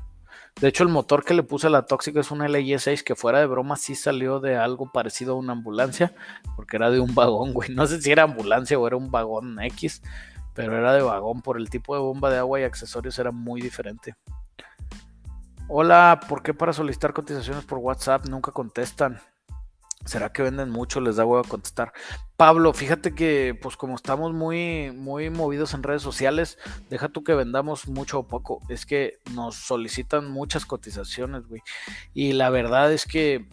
De hecho, el motor que le puse a la tóxica es un LY 6 que fuera de broma sí salió de algo parecido a una ambulancia, porque era de un vagón, güey. No sé si era ambulancia o era un vagón X, pero era de vagón por el tipo de bomba de agua y accesorios era muy diferente. Hola, ¿por qué para solicitar cotizaciones por WhatsApp nunca contestan? ¿Será que venden mucho? Les da huevo a contestar. Pablo, fíjate que, pues, como estamos muy, muy movidos en redes sociales, deja tú que vendamos mucho o poco. Es que nos solicitan muchas cotizaciones, güey. Y la verdad es que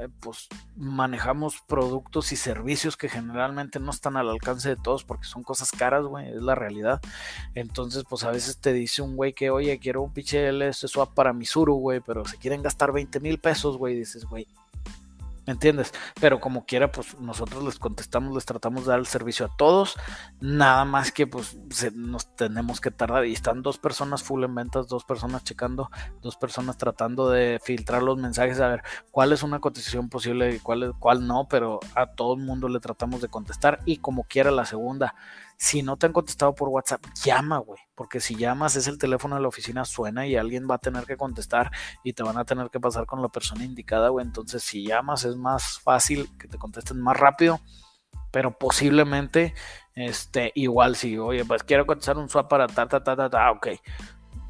eh, pues manejamos productos y servicios que generalmente no están al alcance de todos porque son cosas caras, güey, es la realidad. Entonces, pues a veces te dice un güey que, oye, quiero un pinche LS swap para mi Suru, güey, pero se quieren gastar 20 mil pesos, güey, dices, güey, ¿Me entiendes? Pero como quiera, pues nosotros les contestamos, les tratamos de dar el servicio a todos. Nada más que pues nos tenemos que tardar. Y están dos personas full en ventas, dos personas checando, dos personas tratando de filtrar los mensajes, a ver cuál es una cotización posible y cuál, cuál no, pero a todo el mundo le tratamos de contestar. Y como quiera la segunda, si no te han contestado por WhatsApp, llama, güey. Porque si llamas, es el teléfono de la oficina, suena y alguien va a tener que contestar y te van a tener que pasar con la persona indicada, güey. Entonces, si llamas, es más fácil que te contesten más rápido. Pero posiblemente Este, igual si, oye, pues quiero cotizar un swap para ta, ta, ta, ta, ta, ok.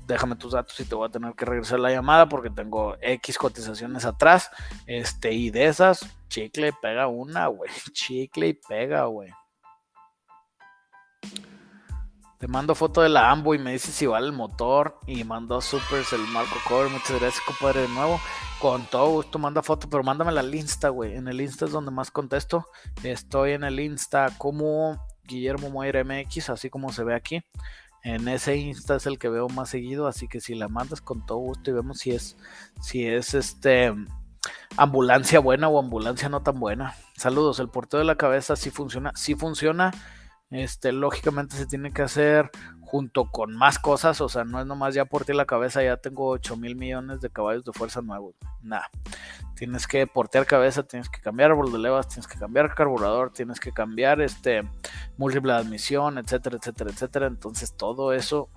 Déjame tus datos y te voy a tener que regresar la llamada porque tengo X cotizaciones atrás. Este, y de esas, chicle y pega una, güey. Chicle y pega, güey. Te mando foto de la Ambo y me dices si vale el motor. Y mando supers el Marco Cover. Muchas gracias, compadre, de nuevo. Con todo gusto, manda foto, pero mándamela al Insta, güey. En el Insta es donde más contesto. Estoy en el Insta como Guillermo Moira MX, así como se ve aquí. En ese Insta es el que veo más seguido, así que si la mandas con todo gusto y vemos si es, si es este ambulancia buena o ambulancia no tan buena. Saludos, el porteo de la cabeza sí funciona, sí funciona este, lógicamente se tiene que hacer junto con más cosas, o sea, no es nomás ya portear la cabeza, ya tengo 8 mil millones de caballos de fuerza nuevos, nada. Tienes que portear cabeza, tienes que cambiar árbol de levas, tienes que cambiar carburador, tienes que cambiar este múltiple admisión, etcétera, etcétera, etcétera. Entonces todo eso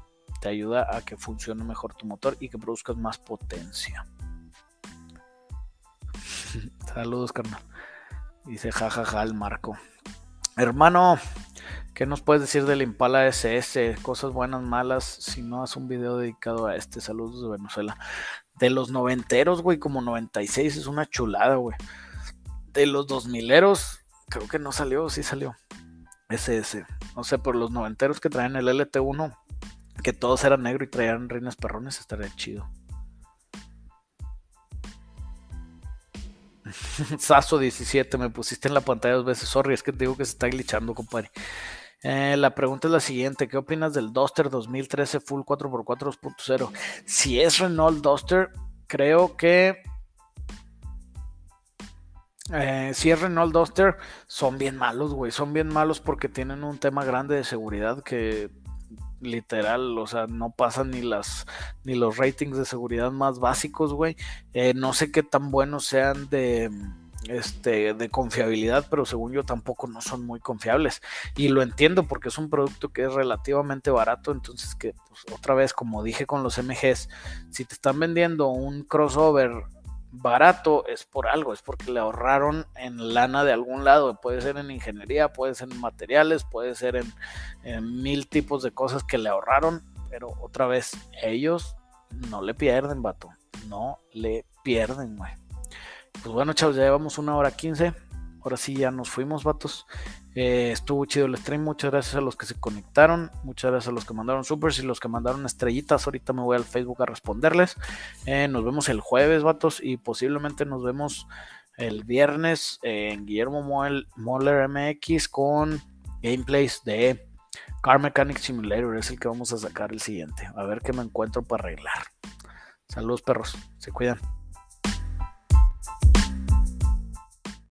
te ayuda a que funcione mejor tu motor y que produzcas más potencia. Saludos, carnal. Dice jajaja el Marco. Hermano, ¿Qué nos puedes decir del Impala SS? Cosas buenas, malas. Si no, haz un video dedicado a este. Saludos de Venezuela. De los noventeros, güey, como 96 es una chulada, güey. De los dos mileros, creo que no salió, sí salió. SS. No sé, por los noventeros que traen el LT1, que todos eran negro y traían reinas perrones, estaría chido. Saso 17, me pusiste en la pantalla dos veces. Sorry, es que te digo que se está glitchando, compadre. Eh, la pregunta es la siguiente: ¿Qué opinas del Duster 2013 Full 4x4 2.0? Si es Renault Duster, creo que. Eh, si es Renault Duster, son bien malos, güey. Son bien malos porque tienen un tema grande de seguridad que literal, o sea, no pasan ni las ni los ratings de seguridad más básicos, güey. Eh, no sé qué tan buenos sean de este, de confiabilidad, pero según yo tampoco no son muy confiables. Y lo entiendo porque es un producto que es relativamente barato, entonces que pues, otra vez, como dije con los MGs, si te están vendiendo un crossover barato es por algo, es porque le ahorraron en lana de algún lado, puede ser en ingeniería, puede ser en materiales, puede ser en, mil tipos de cosas que le ahorraron, pero otra vez, ellos no le pierden, vato, no le pierden, güey. Pues bueno, chavos, ya llevamos una hora quince. Ahora sí ya nos fuimos, vatos. Eh, estuvo chido el stream. Muchas gracias a los que se conectaron. Muchas gracias a los que mandaron supers y los que mandaron estrellitas. Ahorita me voy al Facebook a responderles. Eh, nos vemos el jueves, vatos. Y posiblemente nos vemos el viernes en Guillermo Moller MX con gameplays de Car Mechanic Simulator. Es el que vamos a sacar el siguiente. A ver qué me encuentro para arreglar. Saludos, perros. Se cuidan.